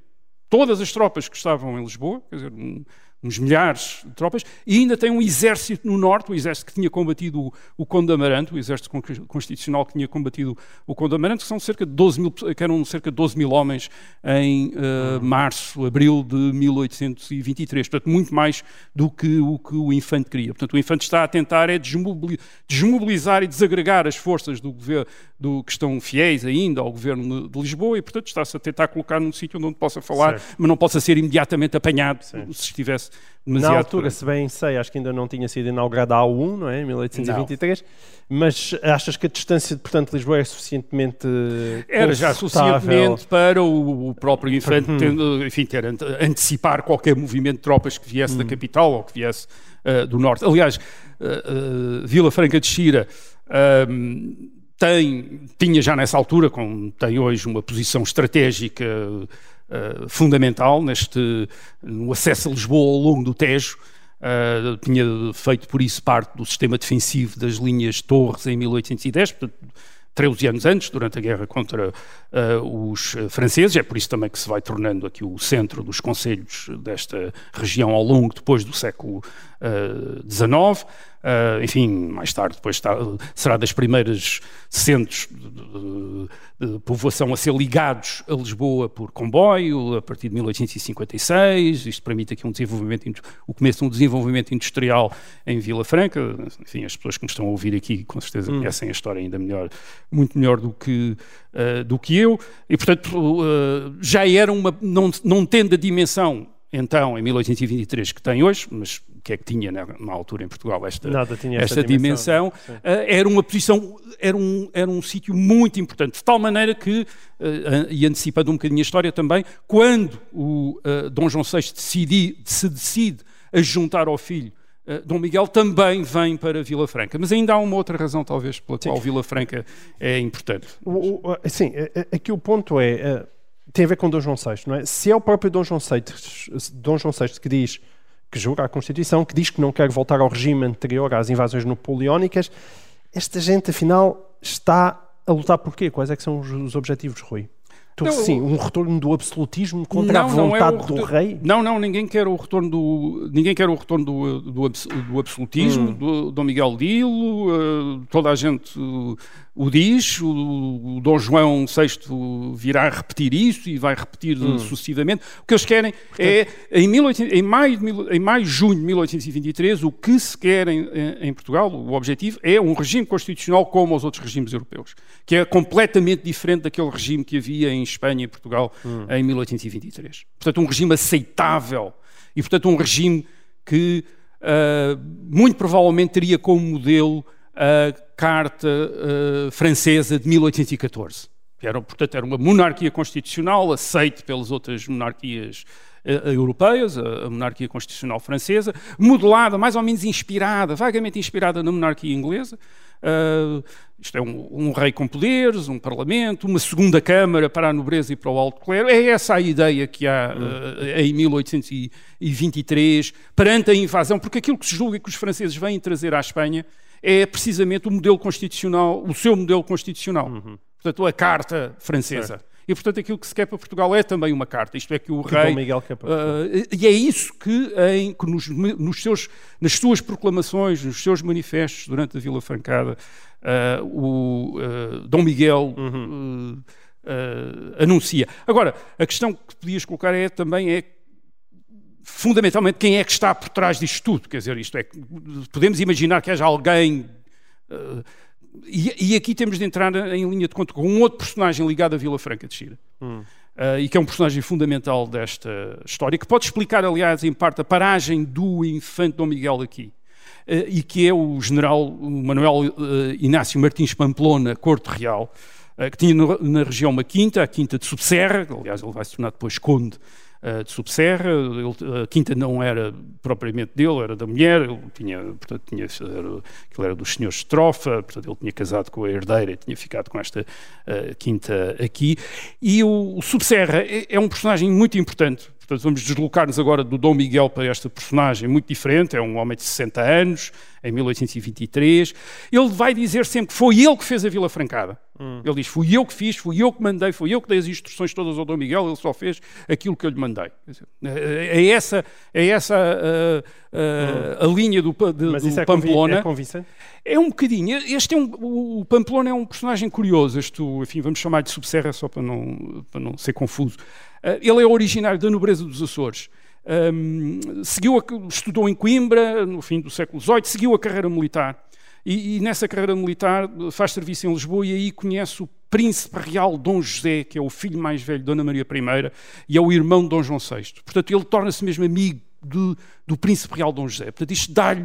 todas as tropas que estavam em Lisboa, quer dizer, um- uns milhares de tropas, e ainda tem um exército no norte, o exército que tinha combatido o, o Conde de Amarante, o exército con- constitucional que tinha combatido o Conde de Amarante, que, são cerca de 12 mil, que eram cerca de 12 mil homens em eh, março, abril de 1823, portanto muito mais do que o que o Infante queria. Portanto o Infante está a tentar é desmobili- desmobilizar e desagregar as forças do governo do, que estão fiéis ainda ao governo de Lisboa e portanto está-se a tentar colocar num sítio onde possa falar,
Certo.
mas não possa ser imediatamente apanhado se estivesse.
Na altura, se bem sei, acho que ainda não tinha sido inaugurada a A1, não é? Em 1823. Mas achas que a distância, portanto, de Lisboa é suficientemente
Era já suficientemente para o, próprio infante
Uhum.
tendo, enfim, ter ante- antecipar qualquer movimento de tropas que viesse
Uhum.
da capital ou que viesse eh, do norte. Aliás, eh, eh, Vila Franca de Xira ahm, tem, tinha já nessa altura, como tem hoje, uma posição estratégica eh, fundamental neste, no acesso a Lisboa ao longo do Tejo. Uh, tinha feito por isso parte do sistema defensivo das linhas Torres em 1810, portanto, 13 anos antes, durante a guerra contra uh, os uh, franceses. É por isso também que se vai tornando aqui o centro dos conselhos desta região ao longo, depois do século XIX. Uh, enfim, mais tarde depois está, será das primeiras centros de, de, de, povoação a ser ligados a Lisboa por comboio, a partir de 1856. Isto permite aqui um desenvolvimento, o começo de um desenvolvimento industrial em Vila Franca. Enfim, as pessoas que me estão a ouvir aqui com certeza hum. conhecem a história ainda melhor, muito melhor do que, uh, do que eu. E, portanto, uh, já era uma, não, não tendo a dimensão então, em 1823, que tem hoje, mas que é que tinha na, na altura em Portugal esta, esta dimensão, dimensão uh, era uma posição, era um, era um sítio muito importante, de tal maneira que, uh, e antecipando um bocadinho a história também, quando o uh, Dom João VI decidi, se decide a juntar ao filho Dom Miguel também vem para Vila Franca. Mas ainda há uma outra razão, talvez, pela sim. qual Vila Franca é importante.
O, o, sim, aqui o ponto é tem a ver com Dom João VI, não é? Se é o próprio Dom João VI, Dom João VI que diz que jura a Constituição, que diz que não quer voltar ao regime anterior às invasões napoleónicas, esta gente afinal está a lutar por quê? Quais é que são os, os objetivos, Rui? Tu, não, sim, um retorno do absolutismo contra
não,
a vontade
não é
do rei?
Não, não, ninguém quer o retorno do ninguém quer o retorno do, do, do absolutismo, hum. do Dom Miguel Dilo, uh, toda a gente o diz, o, o, Dom João VI virá repetir isso e vai repetir hum. sucessivamente. O que eles querem é, em, 18, em, maio em maio, junho de 1823, o que se quer em, em, Portugal, o objetivo, é um regime constitucional como os outros regimes europeus, que é completamente diferente daquele regime que havia em Espanha e Portugal hum. em 1823. Portanto, um regime aceitável e, portanto, um regime que uh, muito provavelmente teria como modelo a Carta uh, Francesa de 1814. Era, portanto, era uma monarquia constitucional aceite pelas outras monarquias uh, europeias, a, a, monarquia constitucional francesa, modelada, mais ou menos inspirada, vagamente inspirada na monarquia inglesa. Uh, isto é um, um, rei com poderes, um parlamento, uma segunda câmara para a nobreza e para o alto clero. É essa a ideia que há uh, em 1823, perante a invasão, porque aquilo que se julga que os franceses vêm trazer à Espanha é precisamente o modelo constitucional, o seu modelo constitucional. Uhum. Portanto, a Carta Francesa. Certo. E, portanto, aquilo que se quer para Portugal é também uma carta. Isto é que o
que
rei...
Miguel quer para
uh, e é isso que, em, que nos, nos seus, nas suas proclamações, nos seus manifestos durante a Vila Francada, uh, o uh, Dom Miguel
uhum.
anuncia. Agora, a questão que podias colocar é também é fundamentalmente quem é que está por trás disto tudo. Quer dizer, isto é, podemos imaginar que haja alguém. Uh, e, e, aqui temos de entrar em linha de conta com um outro personagem ligado à Vila Franca de Xira.
Hum.
Uh, e que é um personagem fundamental desta história, que pode explicar, aliás, em parte, a paragem do infante Dom Miguel aqui. Uh, e que é o general Manuel Inácio Martins Pamplona, Corte Real, que tinha no, na região uma quinta, a quinta de Subserra, aliás, ele vai se tornar depois conde uh, de Subserra. Ele, a quinta não era propriamente dele, era da mulher. Ele tinha, portanto, tinha, era, era dos senhores de Trofa, portanto, ele tinha casado com a herdeira e tinha ficado com esta uh, quinta aqui. E o, o Subserra é, é um personagem muito importante. Portanto, vamos deslocar-nos agora do Dom Miguel para esta personagem muito diferente. É um homem de 60 anos, em 1823. Ele vai dizer sempre que foi ele que fez a Vila Francada.
Hum.
Ele diz: Fui eu que fiz, fui eu que mandei, fui eu que dei as instruções todas ao Dom Miguel, ele só fez aquilo que eu lhe mandei. É essa, é essa a, a, a, hum. linha do, de,
Mas
do
isso é
Pamplona.
É convincente?
É um bocadinho. Este é um, o Pamplona é um personagem curioso. Este, enfim, vamos chamar de Subserra só para não, para não ser confuso. Ele é originário da nobreza dos Açores. Um, seguiu a, estudou em Coimbra no fim do século XVIII, seguiu a carreira militar e, e, nessa carreira militar faz serviço em Lisboa e aí conhece o príncipe real Dom José, que é o filho mais velho de Dona Maria I e é o irmão de Dom João VI. Portanto, ele torna-se mesmo amigo do, do príncipe real Dom José. Portanto, isto dá-lhe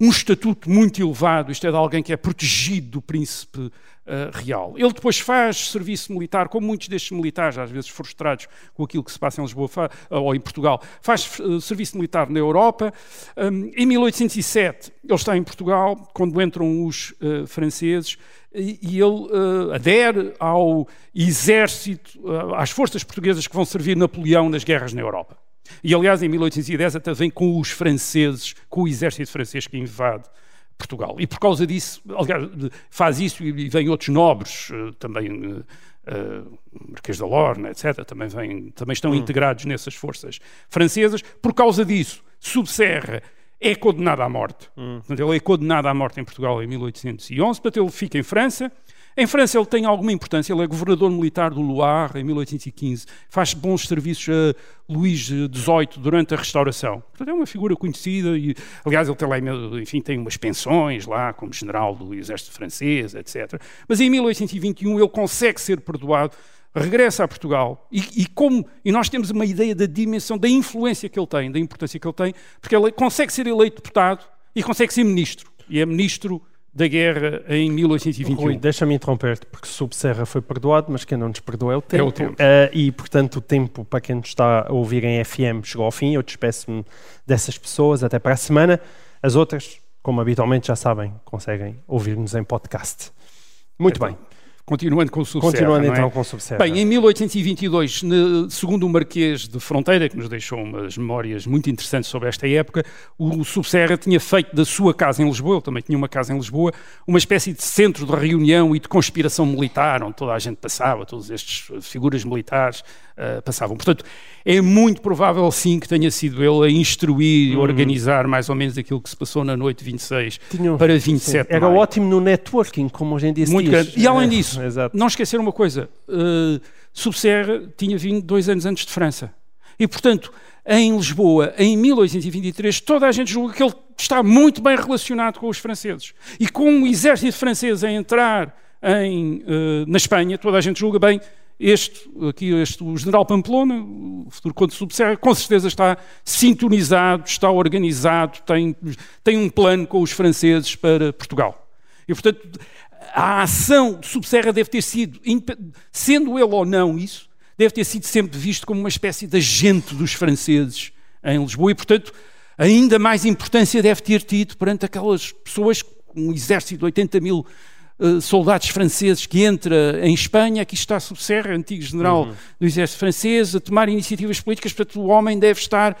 um estatuto muito elevado, isto é de alguém que é protegido do príncipe uh, real. Ele depois faz serviço militar, como muitos destes militares, às vezes frustrados com aquilo que se passa em Lisboa uh, ou em Portugal, faz uh, serviço militar na Europa. Um, em 1807, ele está em Portugal, quando entram os franceses, e, e ele adere ao exército, às forças portuguesas que vão servir Napoleão nas guerras na Europa. E, aliás, em 1810 até vem com os franceses, com o exército francês que invade Portugal. E por causa disso, aliás, faz isso e vem outros nobres, eh, também uh, Marquês da Lorna, etc., também, vem, também estão hum. integrados nessas forças francesas. Por causa disso, Subserra é condenado à morte. Hum. Portanto, ele é condenado à morte em Portugal em 1811, portanto ele fica em França, em França ele tem alguma importância, ele é governador militar do Loire em 1815, faz bons serviços a Luís XVIII durante a restauração. Portanto, é uma figura conhecida e, aliás, ele tem lá, enfim, tem umas pensões lá como general do exército francês, etc. Mas em 1821 ele consegue ser perdoado, regressa a Portugal e, e, como, e nós temos uma ideia da dimensão, da influência que ele tem, da importância que ele tem, porque ele consegue ser eleito deputado e consegue ser ministro. E é ministro da guerra em 1821. Rui,
deixa-me interromper-te, porque Subserra foi perdoado, mas quem não nos perdoa é o tempo.
É o tempo.
Uh, e, portanto, o tempo para quem nos está a ouvir em FM chegou ao fim. Eu despeço-me dessas pessoas até para a semana. As outras, como habitualmente já sabem, conseguem ouvir-nos em podcast. Muito então, bem.
Continuando com o Subserra.
Continuando
é?
então com o Subserra.
Bem, em 1822, segundo o Marquês de Fronteira, que nos deixou umas memórias muito interessantes sobre esta época, o Subserra tinha feito da sua casa em Lisboa, ele também tinha uma casa em Lisboa, uma espécie de centro de reunião e de conspiração militar, onde toda a gente passava, todas estas figuras militares uh, passavam. Portanto, é muito provável, sim, que tenha sido ele a instruir e hum. organizar mais ou menos aquilo que se passou na noite de 26 Tinha, para 27 sim.
Era ótimo no networking, como hoje em dia se
muito
diz.
Grande. E além disso, Exato. não esquecer uma coisa, uh, Subserra tinha vindo dois anos antes de França. E, portanto, em Lisboa, em 1823, toda a gente julga que ele está muito bem relacionado com os franceses. E com o exército francês a entrar em, uh, na Espanha, toda a gente julga bem este, aqui, este, o general Pamplona, o futuro conde subserra, com certeza está sintonizado, está organizado, tem, tem um plano com os franceses para Portugal. E, portanto, a ação de Subserra deve ter sido, sendo ele ou não isso, deve ter sido sempre visto como uma espécie de agente dos franceses em Lisboa e, portanto, ainda mais importância deve ter tido perante aquelas pessoas, um exército de 80 mil uh, soldados franceses que entra em Espanha, aqui está Subserra, antigo general uhum. do exército francês, a tomar iniciativas políticas, portanto o homem deve estar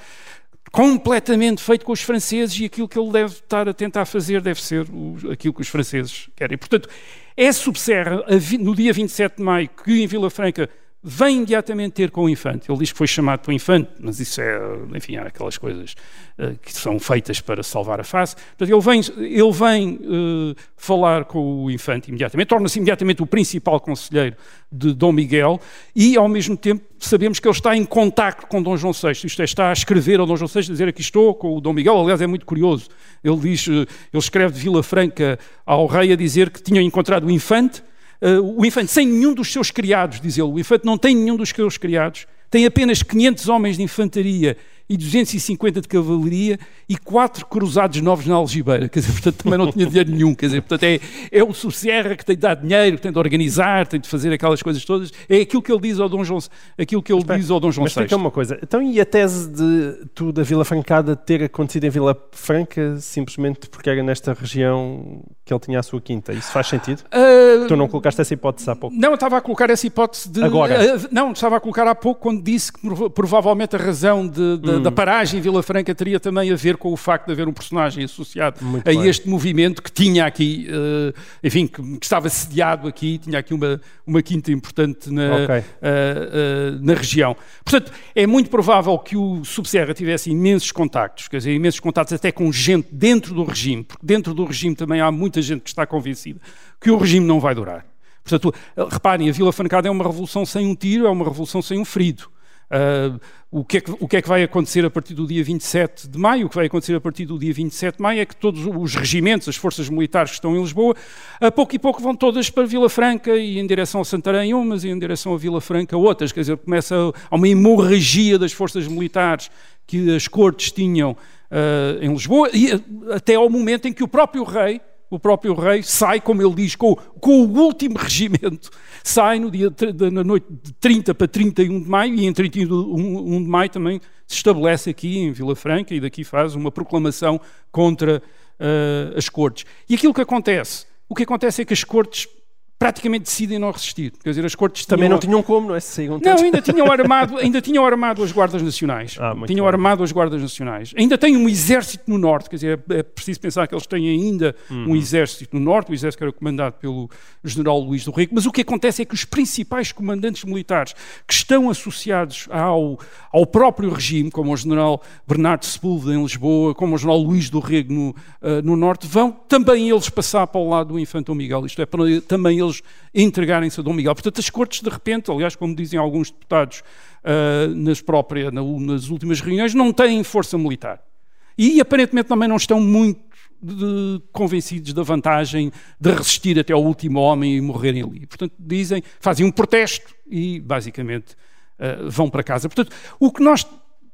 completamente feito com os franceses e aquilo que ele deve estar a tentar fazer deve ser o, aquilo que os franceses querem. Portanto, é Subserra, no dia 27 de maio, que em Vila Franca vem imediatamente ter com o infante. Ele diz que foi chamado para o infante, mas isso é, enfim, há aquelas coisas uh, que são feitas para salvar a face. Portanto, ele vem, ele vem uh, falar com o infante imediatamente, torna-se imediatamente o principal conselheiro de Dom Miguel e, ao mesmo tempo, sabemos que ele está em contacto com Dom João VI, isto é, está a escrever ao Dom João VI, dizer aqui estou com o Dom Miguel, aliás é muito curioso, ele diz, eh, ele escreve de Vila Franca ao rei a dizer que tinha encontrado o infante, uh, o infante sem nenhum dos seus criados, diz ele, o infante não tem nenhum dos seus criados, tem apenas 500 homens de infantaria e 250 de cavalaria e quatro cruzados novos na algibeira. Quer dizer, portanto, também não tinha dinheiro nenhum. Quer dizer, portanto, é, é o Subserra que tem de dar dinheiro, que tem de organizar, tem de fazer aquelas coisas todas. É aquilo que ele diz ao Dom João, aquilo que ele diz ao Dom João
mas VI. Mas uma coisa. Então, e a tese de tu, da Vila Francada, ter acontecido em Vila Franca simplesmente porque era nesta região que ele tinha a sua quinta? Isso faz sentido? Uh, tu não colocaste essa hipótese há pouco?
Não, eu estava a colocar essa hipótese de...
Agora?
Uh, não, estava a colocar há pouco quando disse que provavelmente a razão de, de, hum. da paragem em Vila Franca teria também a ver com o facto de haver um personagem associado Muito a bem. este movimento que tinha aqui, uh, enfim, que, que, estava sediado aqui, tinha aqui uma, uma quinta importante na, okay. uh, na região. Portanto, é muito provável que o Subserra tivesse imensos contactos, quer dizer, imensos contactos até com gente dentro do regime, porque dentro do regime também há muita gente que está convencida que o regime não vai durar. Portanto, reparem, a Vila Francada é uma revolução sem um tiro, é uma revolução sem um ferido. Uh, o, que é que, o que é que vai acontecer a partir do dia 27 de maio? O que vai acontecer a partir do dia 27 de maio é que todos os regimentos, as forças militares que estão em Lisboa, a pouco e pouco vão todas para Vila Franca e em direção a Santarém umas e em direção a Vila Franca outras. Quer dizer, começa a uma hemorragia das forças militares que as cortes tinham eh, em Lisboa, e eh, até ao momento em que o próprio rei, o próprio rei sai, como ele diz, com, com o último regimento, sai no dia, na noite de 30 para 31 de maio, e em 31 de maio também se estabelece aqui em Vila Franca, e daqui faz uma proclamação contra eh, as cortes. E aquilo que acontece, o que acontece é que as cortes praticamente decidem não resistir. Quer dizer, as cortes
Também não tinham como, não é? Se saíam
não, ainda tinham armado, ainda tinham armado as guardas nacionais.
Ah,
tinham
bem.
armado as guardas nacionais. Ainda têm um exército no norte, quer dizer, é é preciso pensar que eles têm ainda
Uhum.
um exército no norte, o exército que era comandado pelo general Luís do Rico, mas o que acontece é que os principais comandantes militares que estão associados ao, ao próprio regime, como o general Bernardo Sepúlveda em Lisboa, como o general Luís do Rego no, ah, no norte, vão também eles passar para o lado do infante Dom Miguel, isto é, para também eles entregarem-se a Dom Miguel. Portanto, as cortes, de repente, aliás, como dizem alguns deputados ah, nas próprias, na- nas últimas reuniões, não têm força militar. E aparentemente também não estão muito de- convencidos da vantagem de resistir até ao último homem e morrerem ali. Portanto, dizem, fazem um protesto e basicamente ah, vão para casa. Portanto, o que nós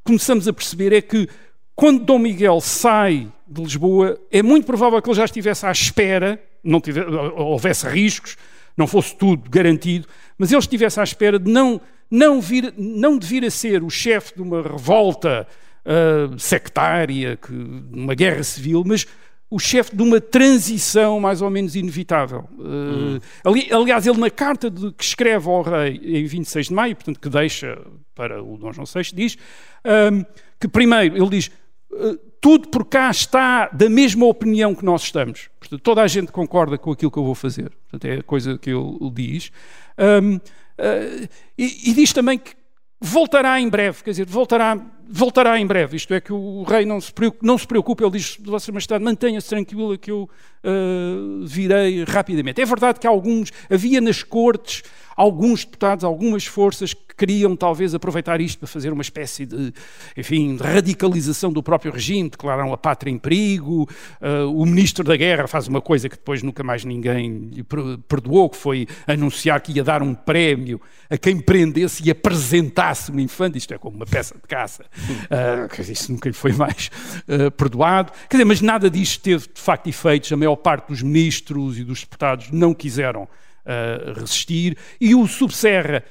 começamos a perceber é que quando Dom Miguel sai de Lisboa, é muito provável que ele já estivesse à espera, não tivesse, houvesse riscos, não fosse tudo garantido, mas ele estivesse à espera de não, não, vir, não de vir a ser o chefe de uma revolta ah, sectária, que, uma guerra civil, mas o chefe de uma transição mais ou menos inevitável. Uh, ali- aliás, ele na carta de- que escreve ao rei em 26 de maio, portanto que deixa para o Dom João VI, diz ahm, que primeiro, ele diz "Uh, tudo por cá está da mesma opinião que nós estamos. Portanto, toda a gente concorda com aquilo que eu vou fazer. Portanto, é a coisa que ele diz. Ahm, ah, e, e diz também que voltará em breve, quer dizer, voltará, voltará em breve. Isto é que o rei não se preocupa, não se preocupa ele diz, Vossa Majestade, mantenha-se tranquila que eu ah, virei rapidamente. É verdade que alguns, havia nas cortes alguns deputados, algumas forças que queriam talvez aproveitar isto para fazer uma espécie de, enfim, de radicalização do próprio regime, declararam a pátria em perigo, ah, o ministro da guerra faz uma coisa que depois nunca mais ninguém lhe per- perdoou, que foi anunciar que ia dar um prémio a quem prendesse e apresentasse um infante, isto é como uma peça de caça, dizer, isso nunca lhe foi mais ah, perdoado, quer dizer, mas nada disto teve de facto efeitos, a maior parte dos ministros e dos deputados não quiseram resistir, e o Subserra,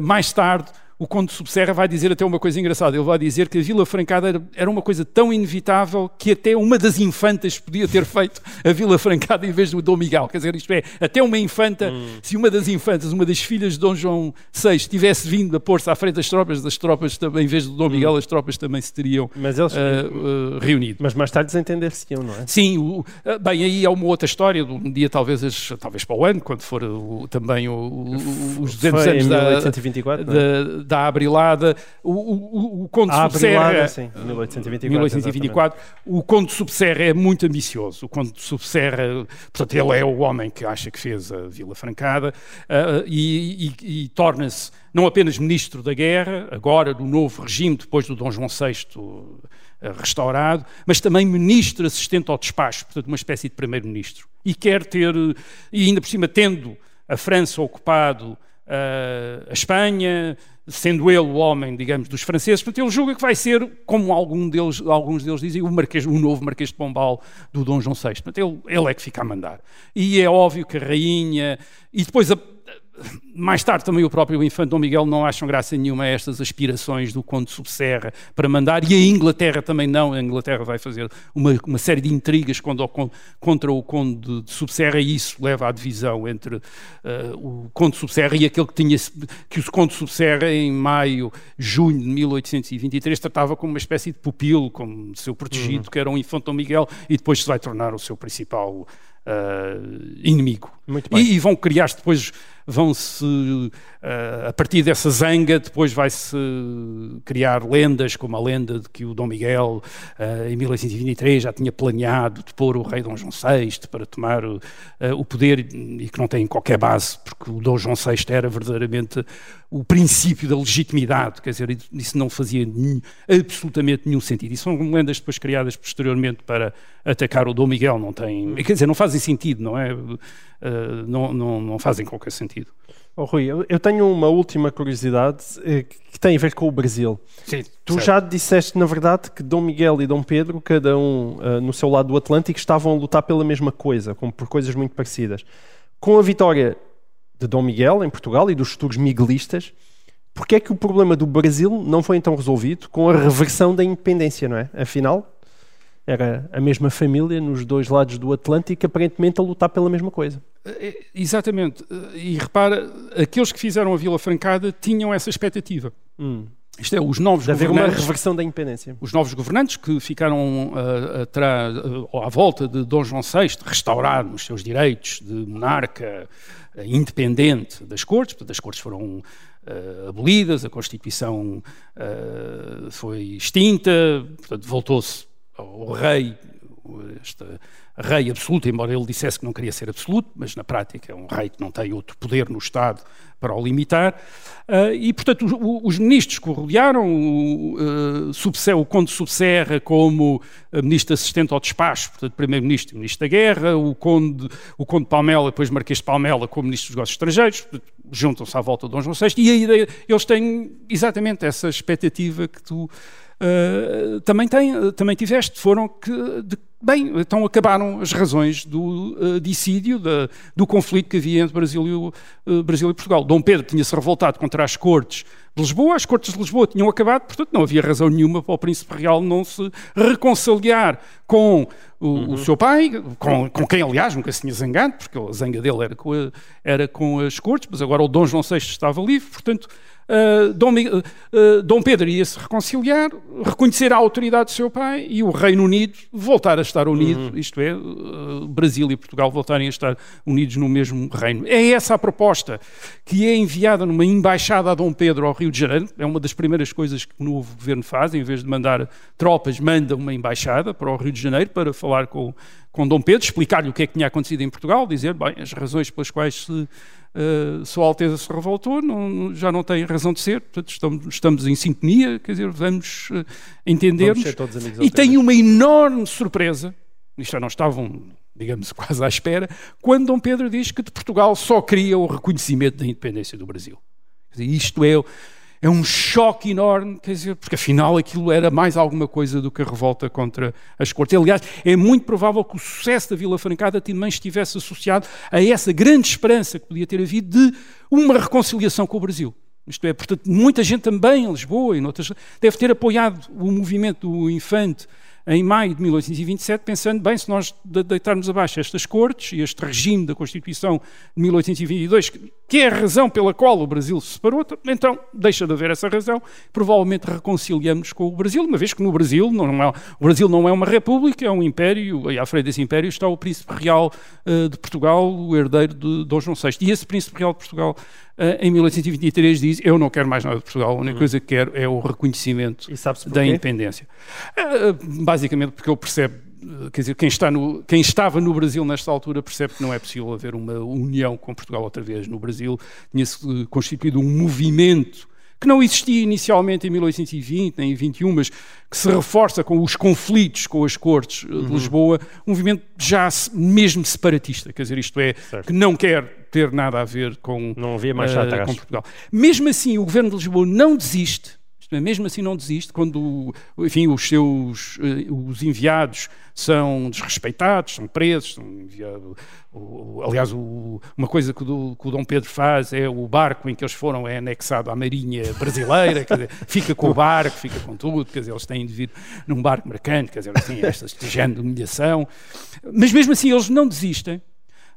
mais tarde, o Conde Subserra vai dizer até uma coisa engraçada. Ele vai dizer que a Vila Francada era, uma coisa tão inevitável que até uma das infantas podia ter feito a Vila Francada em vez do Dom Miguel. Quer dizer, isto é, até uma infanta, se uma das infantas, uma das filhas de Dom João VI, tivesse vindo a pôr-se à frente das tropas, das tropas também, em vez do Dom Miguel, as tropas também se teriam
Mas eles.
ah, ah, reunido.
Mas mais tarde desentender-se-iam, não é?
Sim, o- ah, bem, aí é uma outra história, um dia talvez, as- talvez para o ano, quando for o- também o- os 200
Foi
anos
em
da,
1824, não é?
da, da Abrilada, o, o, o- Conde
Ah,
Subserra...
Abrilada, sim, 1824.
1824, o Conde Subserra é muito ambicioso. O Conde Subserra, portanto, ele é o homem que acha que fez a Vila Francada ah, e, e- e torna-se não apenas ministro da guerra, agora do novo regime, depois do Dom João VI ah, restaurado, mas também ministro assistente ao despacho, portanto, uma espécie de primeiro-ministro. E quer ter, e ainda por cima, tendo a França ocupado ah, a Espanha, sendo ele o homem, digamos, dos franceses, portanto, ele julga que vai ser, como algum deles, alguns deles dizem, o, Marquês, o novo Marquês de Pombal do Dom João VI. Portanto, ele, ele é que fica a mandar. E é óbvio que a rainha... E depois, a- mais tarde, também o próprio Infante Dom Miguel não acham graça nenhuma a estas aspirações do Conde Subserra para mandar, e a Inglaterra também não. A Inglaterra vai fazer uma, uma série de intrigas contra o, Con- contra o Conde de Subserra, e isso leva à divisão entre eh, o Conde Subserra e aquele que tinha que o Conde Subserra em maio, junho de 1823 tratava como uma espécie de pupilo, como seu protegido, que era um Infante Dom Miguel, e depois se vai tornar o seu principal eh, inimigo. E, e vão criar-se depois, vão-se, eh, a partir dessa zanga, depois vai-se criar lendas, como a lenda de que o Dom Miguel, eh, em 1823, já tinha planeado de pôr o rei Dom João VI para tomar eh, o poder e que não tem qualquer base, porque o Dom João VI era verdadeiramente o princípio da legitimidade, quer dizer, isso não fazia nenhum- absolutamente nenhum sentido. E são lendas depois criadas posteriormente para atacar o Dom Miguel, não tem, quer dizer, não fazem sentido, não é? Uh, não, não, não fazem qualquer sentido.
Oh, Rui, eu, tenho uma última curiosidade eh, que tem a ver com o Brasil.
Sim,
Tu já disseste, na verdade, que Dom Miguel e Dom Pedro, cada um eh, no seu lado do Atlântico, estavam a lutar pela mesma coisa, como por coisas muito parecidas. Com a vitória de Dom Miguel em Portugal e dos futuros miguelistas, porquê é que o problema do Brasil não foi então resolvido com a reversão da independência, não é? Afinal, era a mesma família nos dois lados do Atlântico, aparentemente a lutar pela mesma coisa.
É, Exatamente. E repara, aqueles que fizeram a Vila Francada tinham essa expectativa.
Hum.
Isto é, os novos
De haver uma
governantes...
reversão da independência.
os novos governantes que ficaram ah, atrás, ah, à volta de Dom João VI, restauraram os seus direitos de monarca ah, independente das cortes, portanto, as cortes foram abolidas, a Constituição foi extinta, portanto, voltou-se ao rei, este rei absoluto, embora ele dissesse que não queria ser absoluto, mas na prática é um rei que não tem outro poder no Estado para o limitar. Ah, e, portanto, os, os ministros que o rodearam, o, Subse- o Conde Subserra como ah, ministro assistente ao despacho, portanto, primeiro-ministro e ministro da Guerra, o Conde, o Conde Palmela, depois Marquês de Palmela como ministro dos negócios estrangeiros, juntam-se à volta de Dom João VI, e a ideia, eles têm exatamente essa expectativa que tu Uh, também, tem, também tiveste, foram que, de- bem, então acabaram as razões do uh, dissídio, da- do conflito que havia entre Brasil e, uh, Brasil e Portugal. Dom Pedro tinha-se revoltado contra as cortes de Lisboa, as cortes de Lisboa tinham acabado, portanto não havia razão nenhuma para o príncipe real não se reconciliar com o, o seu pai, com, com quem aliás nunca se tinha zangado, porque a zanga dele era com, a- era com as cortes, mas agora o Dom João VI estava livre, portanto Uh, Dom, uh, Dom Pedro ia se reconciliar, reconhecer a autoridade do seu pai e o Reino Unido voltar a estar unido, isto é, uh, Brasil e Portugal voltarem a estar unidos no mesmo reino. É essa a proposta que é enviada numa embaixada a Dom Pedro ao Rio de Janeiro. É uma das primeiras coisas que o novo governo faz, em vez de mandar tropas, manda uma embaixada para o Rio de Janeiro para falar com, com Dom Pedro, explicar-lhe o que é que tinha acontecido em Portugal, dizer, bem, as razões pelas quais se Uh, Sua Alteza se revoltou, não- já não tem razão de ser, portanto estamos, estamos em sintonia, quer dizer, vamos uh, entendermos.
Vamos ser todos amigos
e
vez.
uma enorme surpresa, isto já não estavam, digamos, quase à espera, quando Dom Pedro diz que de Portugal só queria o reconhecimento da independência do Brasil. Dizer, isto é, é um choque enorme, quer dizer, porque afinal aquilo era mais alguma coisa do que a revolta contra as cortes. Aliás, é muito provável que o sucesso da Vila Francada também estivesse associado a essa grande esperança que podia ter havido de uma reconciliação com o Brasil. Isto é, portanto, muita gente também em Lisboa e noutras deve ter apoiado o movimento do Infante em maio de 1827, pensando, bem, se nós de- deitarmos abaixo estas cortes e este regime da Constituição de 1822, que- que é a razão pela qual o Brasil se separou, então deixa de haver essa razão, provavelmente reconciliamos com o Brasil, uma vez que no Brasil não é, o Brasil não é uma república, é um império, e à frente desse império está o príncipe real eh, de Portugal, o herdeiro de Dom João VI. E esse príncipe real de Portugal, eh, em 1823, diz, eu não quero mais nada de Portugal, a única coisa que quero é o reconhecimento da independência. Ah, basicamente porque ele percebe, quer dizer, quem, está no, quem estava no Brasil nesta altura percebe que não é possível haver uma união com Portugal outra vez. No Brasil tinha-se eh, constituído um movimento que não existia inicialmente em 1820 nem em 21, mas que se reforça com os conflitos com as cortes eh, de Lisboa, um movimento já mesmo separatista, quer dizer, isto é, que não quer ter nada a ver com,
Não havia
eh,
atrás.
com Portugal. Mesmo assim, o governo de Lisboa não desiste, mesmo assim não desiste, quando enfim, os seus eh, os enviados são desrespeitados, são presos, são enviados, o- o- aliás, o- uma coisa que o, que o Dom Pedro faz é o barco em que eles foram é anexado à marinha brasileira, dizer, fica com o barco, fica com tudo, quer dizer, eles têm de vir num barco mercante, quer dizer, assim, esta de humilhação. Mas mesmo assim eles não desistem,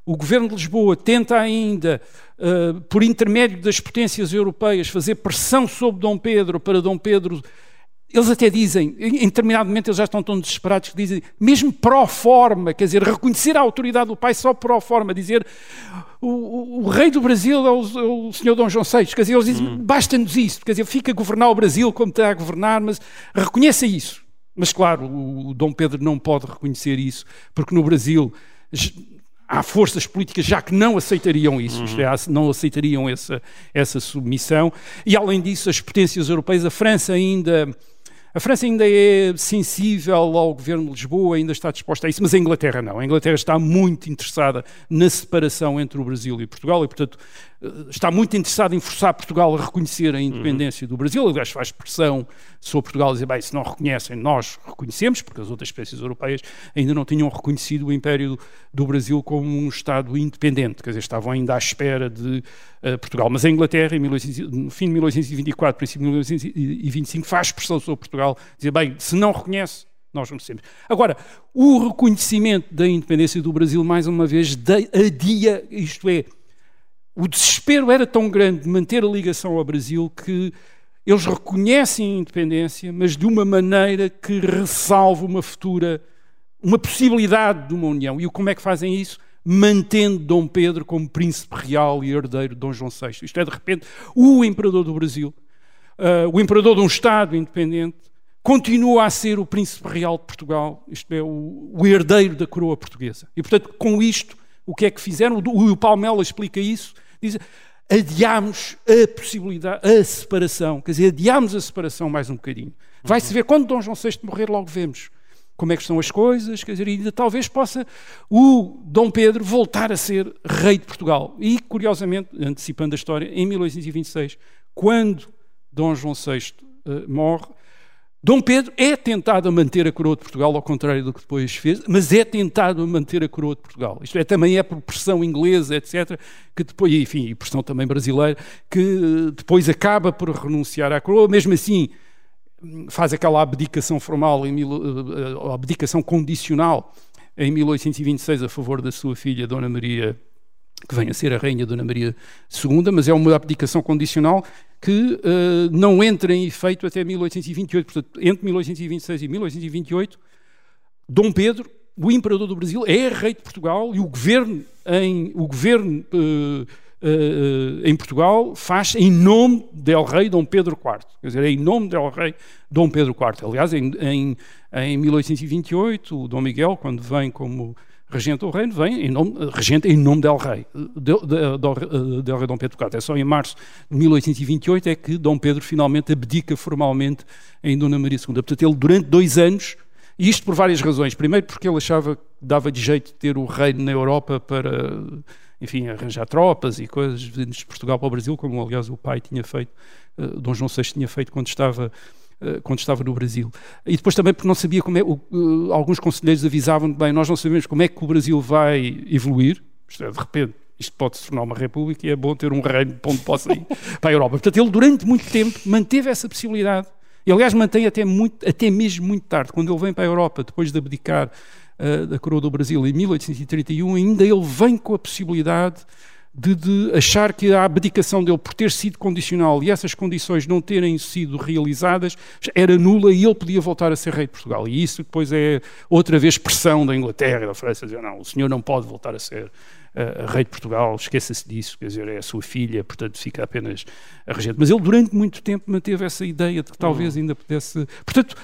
o governo de Lisboa tenta ainda, eh, por intermédio das potências europeias, fazer pressão sobre Dom Pedro para Dom Pedro. Eles até dizem, em determinado momento eles já estão tão desesperados que dizem, mesmo pró forma, quer dizer, reconhecer a autoridade do pai só pró forma, dizer o, o- o rei do Brasil é o, é o senhor Dom João VI, quer dizer, eles dizem, basta-nos isso, quer dizer, fica a governar o Brasil como está a governar, mas reconheça isso. Mas claro, o, o Dom Pedro não pode reconhecer isso, porque no Brasil há forças políticas já que não aceitariam isso, isto é, não aceitariam essa, essa submissão, e além disso, as potências europeias, a França ainda. A França ainda é sensível ao governo de Lisboa, ainda está disposta a isso, mas a Inglaterra não. A Inglaterra está muito interessada na separação entre o Brasil e Portugal e, portanto, está muito interessado em forçar Portugal a reconhecer a independência do Brasil. Aliás, faz pressão sobre Portugal a dizer, bem, se não reconhecem, nós reconhecemos, porque as outras espécies europeias ainda não tinham reconhecido o Império do Brasil como um Estado independente, quer dizer, estavam ainda à espera de uh, Portugal. Mas a Inglaterra, em 1800, no fim de 1824, princípio de 1825, faz pressão sobre Portugal, dizer, bem, se não reconhece, nós reconhecemos. Agora, o reconhecimento da independência do Brasil, mais uma vez, adia, isto é, o desespero era tão grande de manter a ligação ao Brasil que eles reconhecem a independência, mas de uma maneira que ressalva uma futura, uma possibilidade de uma união. E como é que fazem isso? Mantendo Dom Pedro como príncipe real e herdeiro de Dom João VI. Isto é, de repente, o imperador do Brasil, uh, o imperador de um Estado independente, continua a ser o príncipe real de Portugal, isto é, o, o herdeiro da coroa portuguesa. E, portanto, com isto, o que é que fizeram? O, o Palmela explica isso Diz, adiámos a possibilidade, a separação, quer dizer, adiámos a separação mais um bocadinho. Vai-se ver, quando Dom João VI morrer, logo vemos como é que estão as coisas, quer dizer, ainda talvez possa o Dom Pedro voltar a ser rei de Portugal. E, curiosamente, antecipando a história, em 1826, quando Dom João VI uh, morre, Dom Pedro é tentado a manter a coroa de Portugal, ao contrário do que depois fez, mas é tentado a manter a coroa de Portugal. Isto é, também é por pressão inglesa, etc., que depois, enfim, e pressão também brasileira, que eh, depois acaba por renunciar à coroa, mesmo assim faz aquela abdicação formal, mil, uh, abdicação condicional, em 1826 a favor da sua filha, Dona Maria que vem a ser a Rainha Dona Maria II, mas é uma abdicação condicional que uh, não entra em efeito até 1828. Portanto, entre 1826 e 1828, Dom Pedro, o imperador do Brasil, é rei de Portugal e o governo em, o governo, uh, uh, em Portugal faz em nome del rei Dom Pedro IV. Quer dizer, é em nome del rei Dom Pedro IV. Aliás, em, em, em 1828, o Dom Miguel, quando vem como regente do reino, vem em nome, regente em nome del rei, del, del, del rei Dom Pedro IV. É só em março de 1828 é que Dom Pedro finalmente abdica formalmente em Dona Maria II. Portanto, ele durante dois anos, e isto por várias razões. Primeiro porque ele achava que dava de jeito ter o reino na Europa para, enfim, arranjar tropas e coisas de Portugal para o Brasil, como aliás o pai tinha feito, eh, Dom João VI tinha feito quando estava eh, quando estava no Brasil. E depois também porque não sabia como é, alguns conselheiros avisavam bem, nós não sabemos como é que o Brasil vai evoluir, isto é, de repente isto pode se tornar uma república e é bom ter um reino onde possa ir para a Europa. Portanto, ele durante muito tempo manteve essa possibilidade. E aliás mantém até, muito, até mesmo muito tarde, quando ele vem para a Europa, depois de abdicar uh, da coroa do Brasil em 1831, ainda ele vem com a possibilidade de, de, achar que a abdicação dele por ter sido condicional e essas condições não terem sido realizadas era nula e ele podia voltar a ser rei de Portugal. E isso depois é outra vez pressão da Inglaterra e da França, dizer, não, o senhor não pode voltar a ser uh, rei de Portugal, esqueça-se disso, quer dizer, é a sua filha, portanto fica apenas a regente. Mas ele durante muito tempo manteve essa ideia de que talvez uhum. ainda pudesse... Portanto,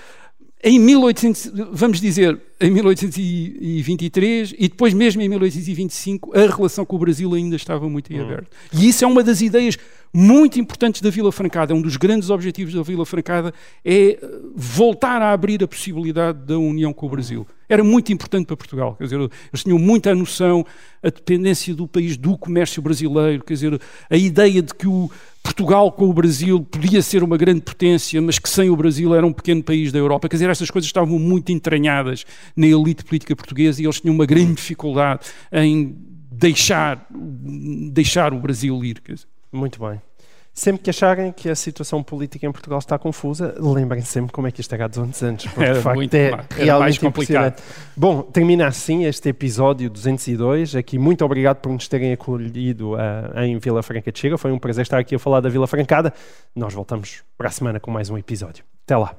em 1800, vamos dizer, em 1823 e depois mesmo em 1825, a relação com o Brasil ainda estava muito em hum. aberto. E isso é uma das ideias muito importantes da Vila Francada. Um dos grandes objetivos da Vila Francada é eh, voltar a abrir a possibilidade da união com o Brasil. Era muito importante para Portugal. Quer dizer, eles tinham muita noção a dependência do país do comércio brasileiro, quer dizer, a ideia de que o Portugal com o Brasil podia ser uma grande potência, mas que sem o Brasil era um pequeno país da Europa. Quer dizer, estas coisas estavam muito entranhadas na elite política portuguesa e eles tinham uma grande dificuldade em deixar, deixar o Brasil ir.
Muito bem. Sempre que acharem que a situação política em Portugal está confusa, lembrem-se sempre como é que isto era há 200 anos, porque
era
de facto
muito,
é realmente
mais complicado.
Bom, termina assim este episódio 202. Aqui, muito obrigado por nos terem acolhido uh, em Vila Franca de Xira. Foi um prazer estar aqui a falar da Vila Francada. Nós voltamos para a semana com mais um episódio. Até lá.